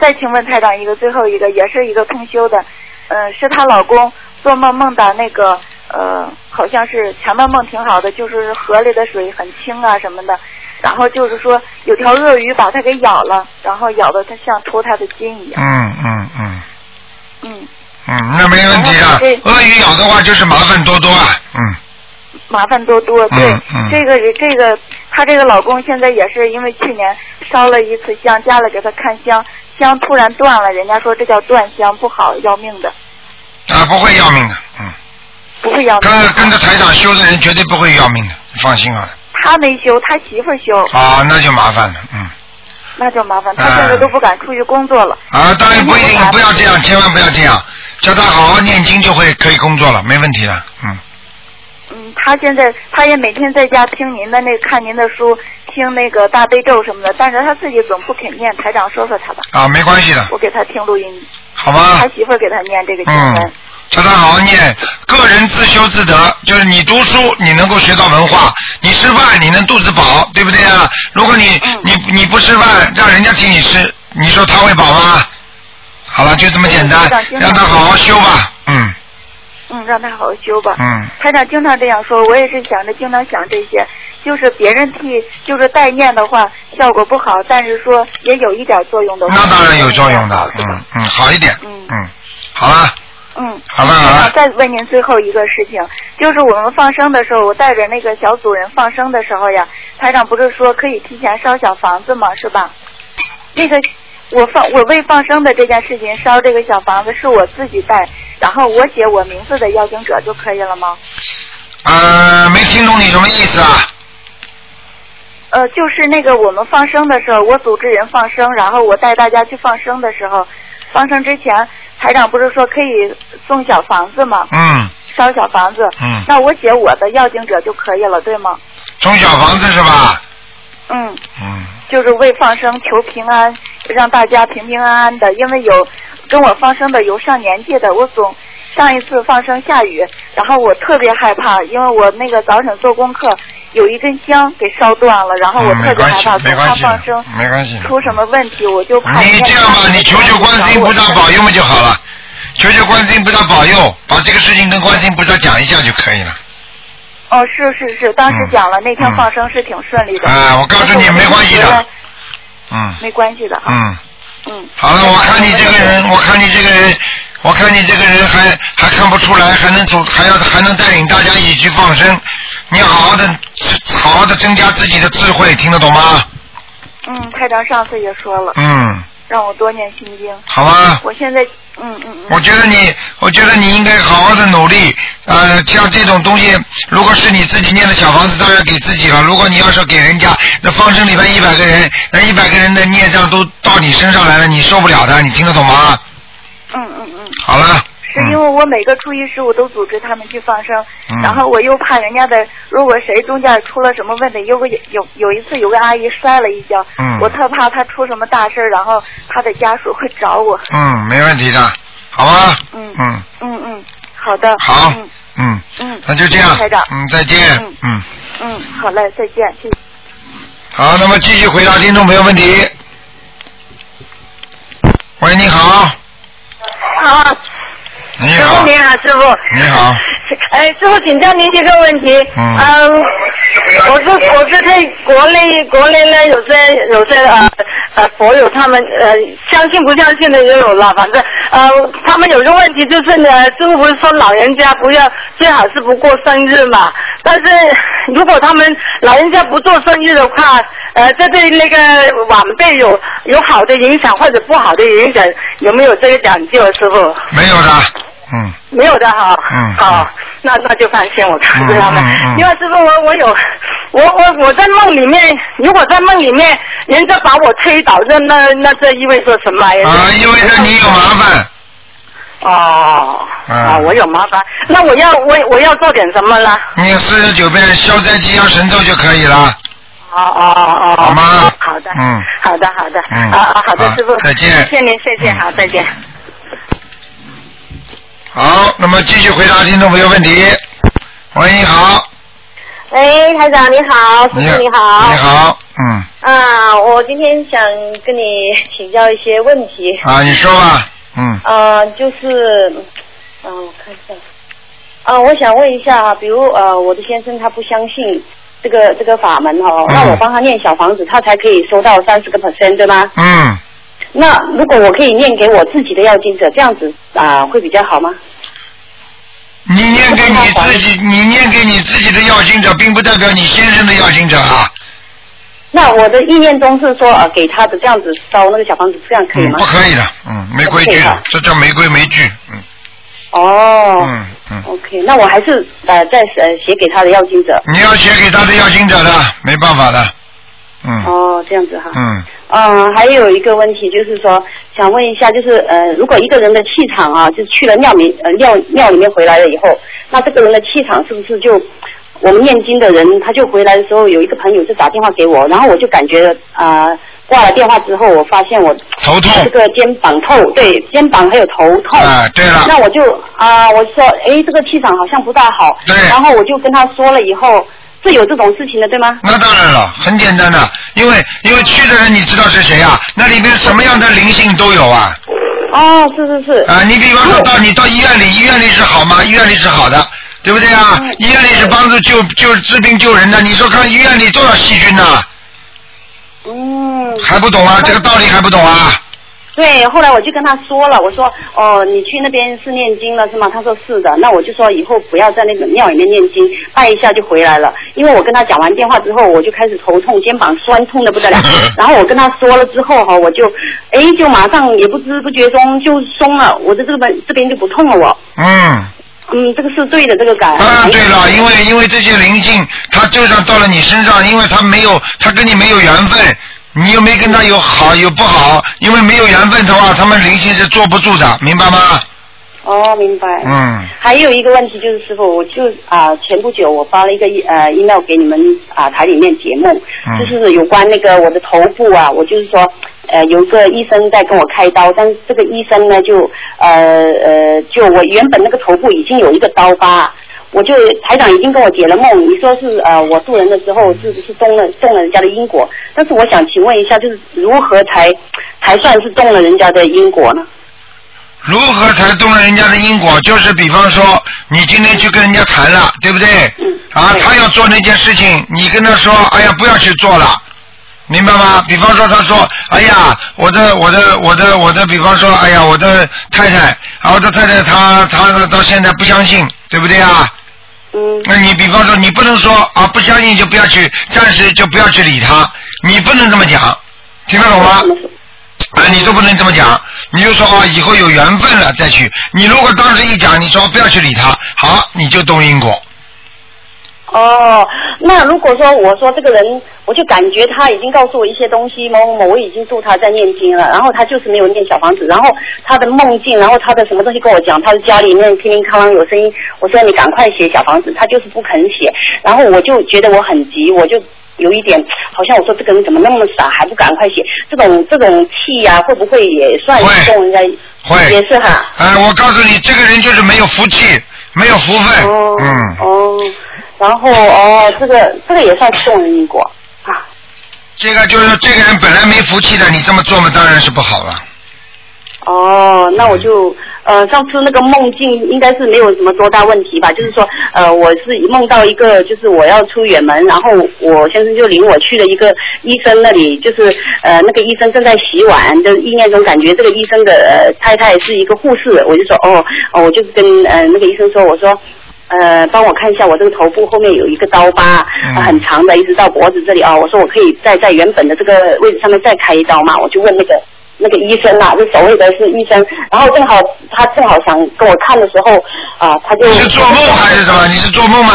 再请问台长一个最后一个，也是一个通修的，嗯、是她老公做梦梦到那个呃，好像是前面梦挺好的，就是河里的水很清啊什么的，然后就是说有条鳄鱼把他给咬了，然后咬的他像抽他的筋一样。嗯嗯嗯。嗯，嗯，那没问题的。鳄鱼咬的话就是麻烦多多啊。嗯麻烦多多。对，嗯嗯这个这个，她这个老公现在也是因为去年烧了一次香，家里给他看香，香突然断了，人家说这叫断香，不好，要命的，啊，不会要命的。嗯，不会要命跟跟着台长修的人绝对不会要命的，你放心啊。他没修，他媳妇儿修，啊，那就麻烦了。嗯。那就麻烦，他现在都不敢出去工作了。啊，当然不一定，不要这样，千万不要这样，叫他好好念经就会可以工作了，没问题的。嗯。嗯，他现在他也每天在家听您的那看您的书，听那个大悲咒什么的，但是他自己总不肯念。台长说说他吧。啊，没关系的，我给他听录音，好吗他？媳妇给他念这个经文。嗯，叫他好好念，个人自修自得，就是你读书你能够学到文化，你吃饭你能肚子饱，对不对啊？如果你嗯你你不吃饭，让人家请你吃，你说他会饱吗？好了，就这么简单让他好好修吧。嗯嗯，让他好好修吧。嗯，台长经常这样说，我也是想着经常想这些，就是别人替就是代念的话效果不好，但是说也有一点作用的话。那当然有作用的，嗯嗯，好一点，嗯嗯，好了，嗯。好了好了，再问您最后一个事情，就是我们放生的时候，我带着那个小组人放生的时候呀，台长不是说可以提前烧小房子吗？是吧？那个我放我为放生的这件事情烧这个小房子是我自己带，然后我写我名字的邀请者就可以了吗？呃，没听懂你什么意思啊？呃，就是那个我们放生的时候，我组织人放生，然后我带大家去放生的时候，放生之前，台长不是说可以送小房子吗？嗯烧小房子。嗯，那我写我的要经者就可以了，对吗？送小房子是吧？嗯，嗯就是为放生求平安，让大家平平安安的。因为有跟我放生的有上年纪的，我总上一次放生下雨，然后我特别害怕，因为我那个早晨做功课有一根香给烧断了，然后我特别害怕，总怕没关系放生没关系出什么问题，我就怕。你这样吧，你求求观世音菩萨保佑嘛就好了，求求观世音菩萨保佑，把这个事情跟观世音菩萨讲一下就可以了。哦，是是是，当时嗯。讲了，那天嗯。放生是挺顺利的。哎我告诉你没关系的。嗯。没关系的哈。嗯，嗯。好了，我看你这个人，我看你这个人，我看你这个人还还看不出来，还能走，还要还能带领大家一起去放生，你好好的好好的增加自己的智慧，听得懂吗？嗯，台长上次也说了，嗯，让我多念心经。好吧我现在，嗯嗯嗯。我觉得你，我觉得你应该好好的努力。呃，像这种东西，如果是你自己念的小房子，当然给自己了。如果你要是给人家，那方生里边一百个人，那一百个人的孽障都到你身上来了，你受不了的，你听得懂吗？嗯嗯嗯。好了，是因为我每个初一十五都组织他们去放生，嗯然后我又怕人家的，如果谁中间出了什么问题，有个有有一次有个阿姨摔了一跤，嗯我特怕她出什么大事儿，然后她的家属会找我。嗯，没问题的，好吧？嗯嗯，嗯嗯，好的。好嗯嗯，嗯，那就这样嗯，再见，嗯嗯，嗯，好嘞，再见，谢谢。好，那么继续回答听众朋友问题。喂，你好，好，你好师傅，你好，师傅。你好。*laughs* 哎，师傅，请教您一个问题。嗯我是我是对国内国内呢，有些有些呃呃佛友他们呃相信不相信的也有了，反正呃他们有个问题就是呢，师傅不是说老人家不要最好是不过生日嘛，但是如果他们老人家不做生日的话，呃这对那个晚辈有有好的影响或者不好的影响，有没有这个讲究，师傅？没有的，嗯，没有的哈，嗯好，那那就放心，我看知道了。嗯嗯嗯。因为师傅，我我有，我我我在梦里面，如果在梦里面人家把我推倒，那那那这意味着什么？呀？啊，意味着你有麻烦，哦，嗯。啊，我有麻烦，那我要我我要做点什么呢？念四十九遍消灾吉祥神咒就可以了。哦哦哦，好吗？好的，嗯，好的好的，嗯。啊啊好的，师傅，再见。谢谢您，谢谢，嗯。好，再见。好，那么继续回答听众朋友问题。喂，你好，喂，台长你好，师你傅你好。你。好，嗯，啊，我今天想跟你请教一些问题。啊，你说吧，嗯，呃，就是，嗯、我看一下。啊、我想问一下，比如呃，我的先生他不相信这个这个法门哦，那我帮他念小房子，他才可以收到三十个 percent 对吗？嗯，那如果我可以念给我自己的要经者，这样子啊、会比较好吗？你念给你自己，你念给你自己的要经者，并不代表你先生的要经者啊，那我的意念中是说，呃，给他的这样子烧那个小房子，这样可以嗯，吗？不可以的，嗯，没规矩的，这叫没规没矩，嗯哦。嗯嗯，OK，那我还是呃再呃写给他的要经者。你要写给他的要经者的，没办法的，嗯哦，这样子哈。嗯，嗯，还有一个问题就是说，想问一下，就是呃，如果一个人的气场啊，就是去了尿里呃尿尿里面回来了以后，那这个人的气场是不是就我们念经的人，他就回来的时候有一个朋友就打电话给我，然后我就感觉啊、呃挂了电话之后，我发现我头痛，这个肩膀痛，对，肩膀还有头痛。啊对了那我就啊、我说，哎，这个气场好像不大好。对然后我就跟他说了以后，这有这种事情的，对吗？那当然了，很简单的，因为因为去的人你知道是谁啊？那里面什么样的灵性都有啊。哦，是是是。啊，你比方说到你到医院里，医院里是好吗？医院里是好的，对不对啊？嗯医院里是帮助救救治病救人的，你说看医院里多少细菌呐、嗯。还不懂啊？这个道理还不懂啊？对，后来我就跟他说了，我说哦，你去那边是念经了是吗？他说是的，那我就说以后不要在那个庙里面念经，拜一下就回来了。因为我跟他讲完电话之后，我就开始头痛，肩膀酸痛的不得了。*laughs* 然后我跟他说了之后哈，我就哎就马上也不知不觉中就松了，我的这个边这边就不痛了我。嗯。嗯，这个是对的，这个感。啊，对了，因为因为这些灵性，它就算到了你身上，因为它没有，它跟你没有缘分，你又没跟他有好有不好，因为没有缘分的话，他们灵性是坐不住的，明白吗？哦，明白。嗯。还有一个问题就是，师傅，我就啊、前不久我发了一个呃 email 给你们啊、台里面节目，嗯就是有关那个我的头部啊，我就是说呃有个医生在跟我开刀，但是这个医生呢就呃呃就我原本那个头部已经有一个刀疤。我就台长已经跟我解了梦，你说是呃我渡人的时候是不是动了动了人家的因果？但是我想请问一下，就是如何才才算是动了人家的因果呢？如何才动了人家的因果？就是比方说，你今天去跟人家谈了，对不对？啊，他要做那件事情，你跟他说，哎呀，不要去做了。明白吗？比方说，他说：“哎呀，我的我的我的我的，比方说，哎呀，我的太太，啊，我的太太，她她到现在不相信，对不对啊？”嗯。那你比方说，你不能说啊，不相信就不要去，暂时就不要去理他，你不能这么讲，听得懂吗？啊，你都不能这么讲，你就说啊，以后有缘分了再去。你如果当时一讲，你说不要去理他，好，你就动因果。哦，那如果说我说这个人，我就感觉他已经告诉我一些东西，某某某，我已经助他在念经了，然后他就是没有念小房子，然后他的梦境，然后他的什么东西跟我讲，他的家里面乒铃乓啷有声音，我说你赶快写小房子，他就是不肯写，然后我就觉得我很急，我就。有一点，好像我说这个人怎么那么傻，还不赶快写？这种这种气呀、会不会也算是动人家？会也是哈。哎、我告诉你，这个人就是没有福气，没有福分。嗯。哦，然后哦，这个这个也算是动人因果啊。这个就是这个人本来没福气的，你这么做嘛，当然是不好了。哦，那我就呃，上次那个梦境应该是没有什么多大问题吧？就是说，呃，我是梦到一个，就是我要出远门，然后我先生就领我去了一个医生那里，就是呃，那个医生正在洗碗，就是意念中感觉这个医生的、呃、太太是一个护士，我就说哦，哦，我就跟呃那个医生说，我说。呃，帮我看一下，我这个头部后面有一个刀疤，呃很长的，一直到脖子这里啊。我说我可以再在原本的这个位置上面再开一刀嘛？我就问那个那个医生啊，就所谓的是医生，然后正好他正好想跟我看的时候啊，他就你是做梦还是什么？你是做梦吗？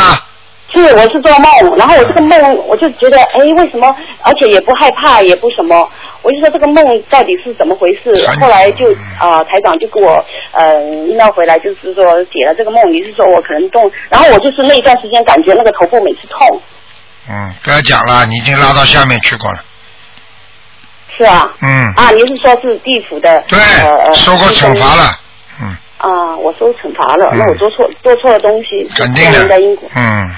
是，我是做梦，然后我这个梦我就觉得，哎，为什么？而且也不害怕，也不什么，我就说这个梦到底是怎么回事？后来就啊、台长就给我呃 email 回来，就是说解了这个梦，你是说我可能动，然后我就是那一段时间感觉那个头部每次痛，嗯，不要讲了，你已经拉到下面去过了。是啊，嗯，啊，你是说是地府的对呃呃受过惩罚了。嗯啊，我受惩罚了，嗯那我做错做错了东西，肯定。嗯，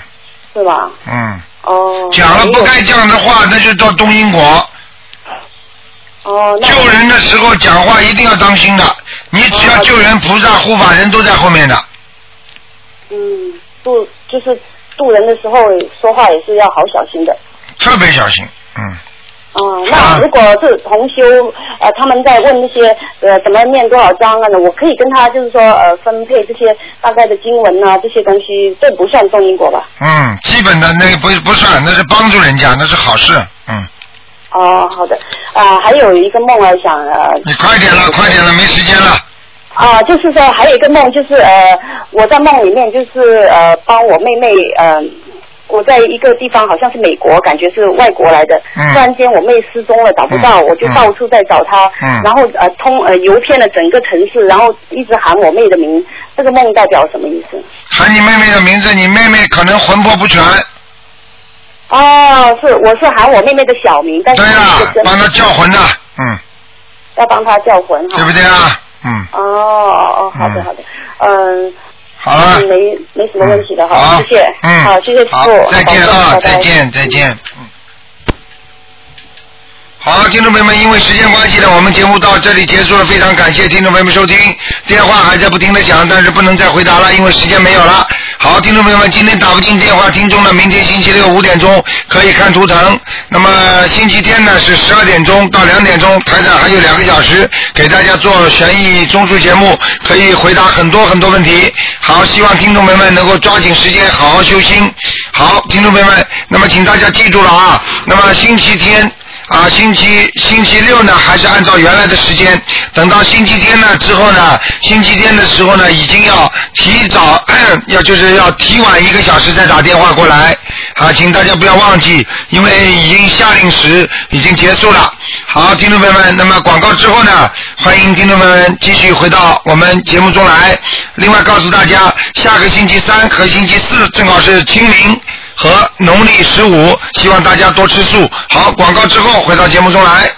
是吧？嗯，哦。讲了不该讲的话，那就到东因果。哦，救人的时候讲话一定要当心的，你只要救人，菩萨护法人都在后面的。嗯，渡就是渡人的时候说话也是要好小心的。特别小心，嗯。嗯，那如果是同修，呃，他们在问那些呃怎么念多少章啊呢？我可以跟他就是说呃分配这些大概的经文啊这些东西，这不算中因果吧？嗯，基本的那个不不算，那是帮助人家，那是好事，嗯。哦，好的，啊、还有一个梦啊，想呃。你快点了，快点了，没时间了。啊，就是说还有一个梦，就是呃，我在梦里面就是呃帮我妹妹呃，我在一个地方好像是美国，感觉是外国来的，嗯突然间我妹失踪了，找不到，嗯我就到处在找她，嗯然后呃通呃游遍了整个城市，然后一直喊我妹的名，这个梦代表什么意思？喊你妹妹的名字，你妹妹可能魂魄不全，哦，是我是喊我妹妹的小名，但是对是了，帮她叫魂的，嗯，要帮她叫魂哈。对不对啊？嗯，哦哦，好的好的，嗯。好了嗯没没什么问题的哈，好谢谢，嗯好，谢谢师好傅，再见啊，再见，再见。嗯。好，听众朋友们，因为时间关系呢，我们节目到这里结束了，非常感谢听众朋友们收听。电话还在不停的响，但是不能再回答了，因为时间没有了。好，听众朋友们，今天打不进电话，听众呢，明天星期六五点钟可以看图腾。那么星期天呢是十二点钟到两点钟，台上还有两个小时给大家做悬疑综述节目，可以回答很多很多问题。好，希望听众朋友们能够抓紧时间好好修心。好，听众朋友们，那么请大家记住了啊，那么星期天。啊，星期星期六呢，还是按照原来的时间。等到星期天呢之后呢，星期天的时候呢，已经要提早，*coughs* 要就是要提晚一个小时再打电话过来。啊，请大家不要忘记，因为已经下令时已经结束了。好，听众朋友们，那么广告之后呢，欢迎听众朋友们继续回到我们节目中来。另外告诉大家，下个星期三和星期四正好是清明。和农历十五，希望大家多吃素。好，广告之后回到节目中来。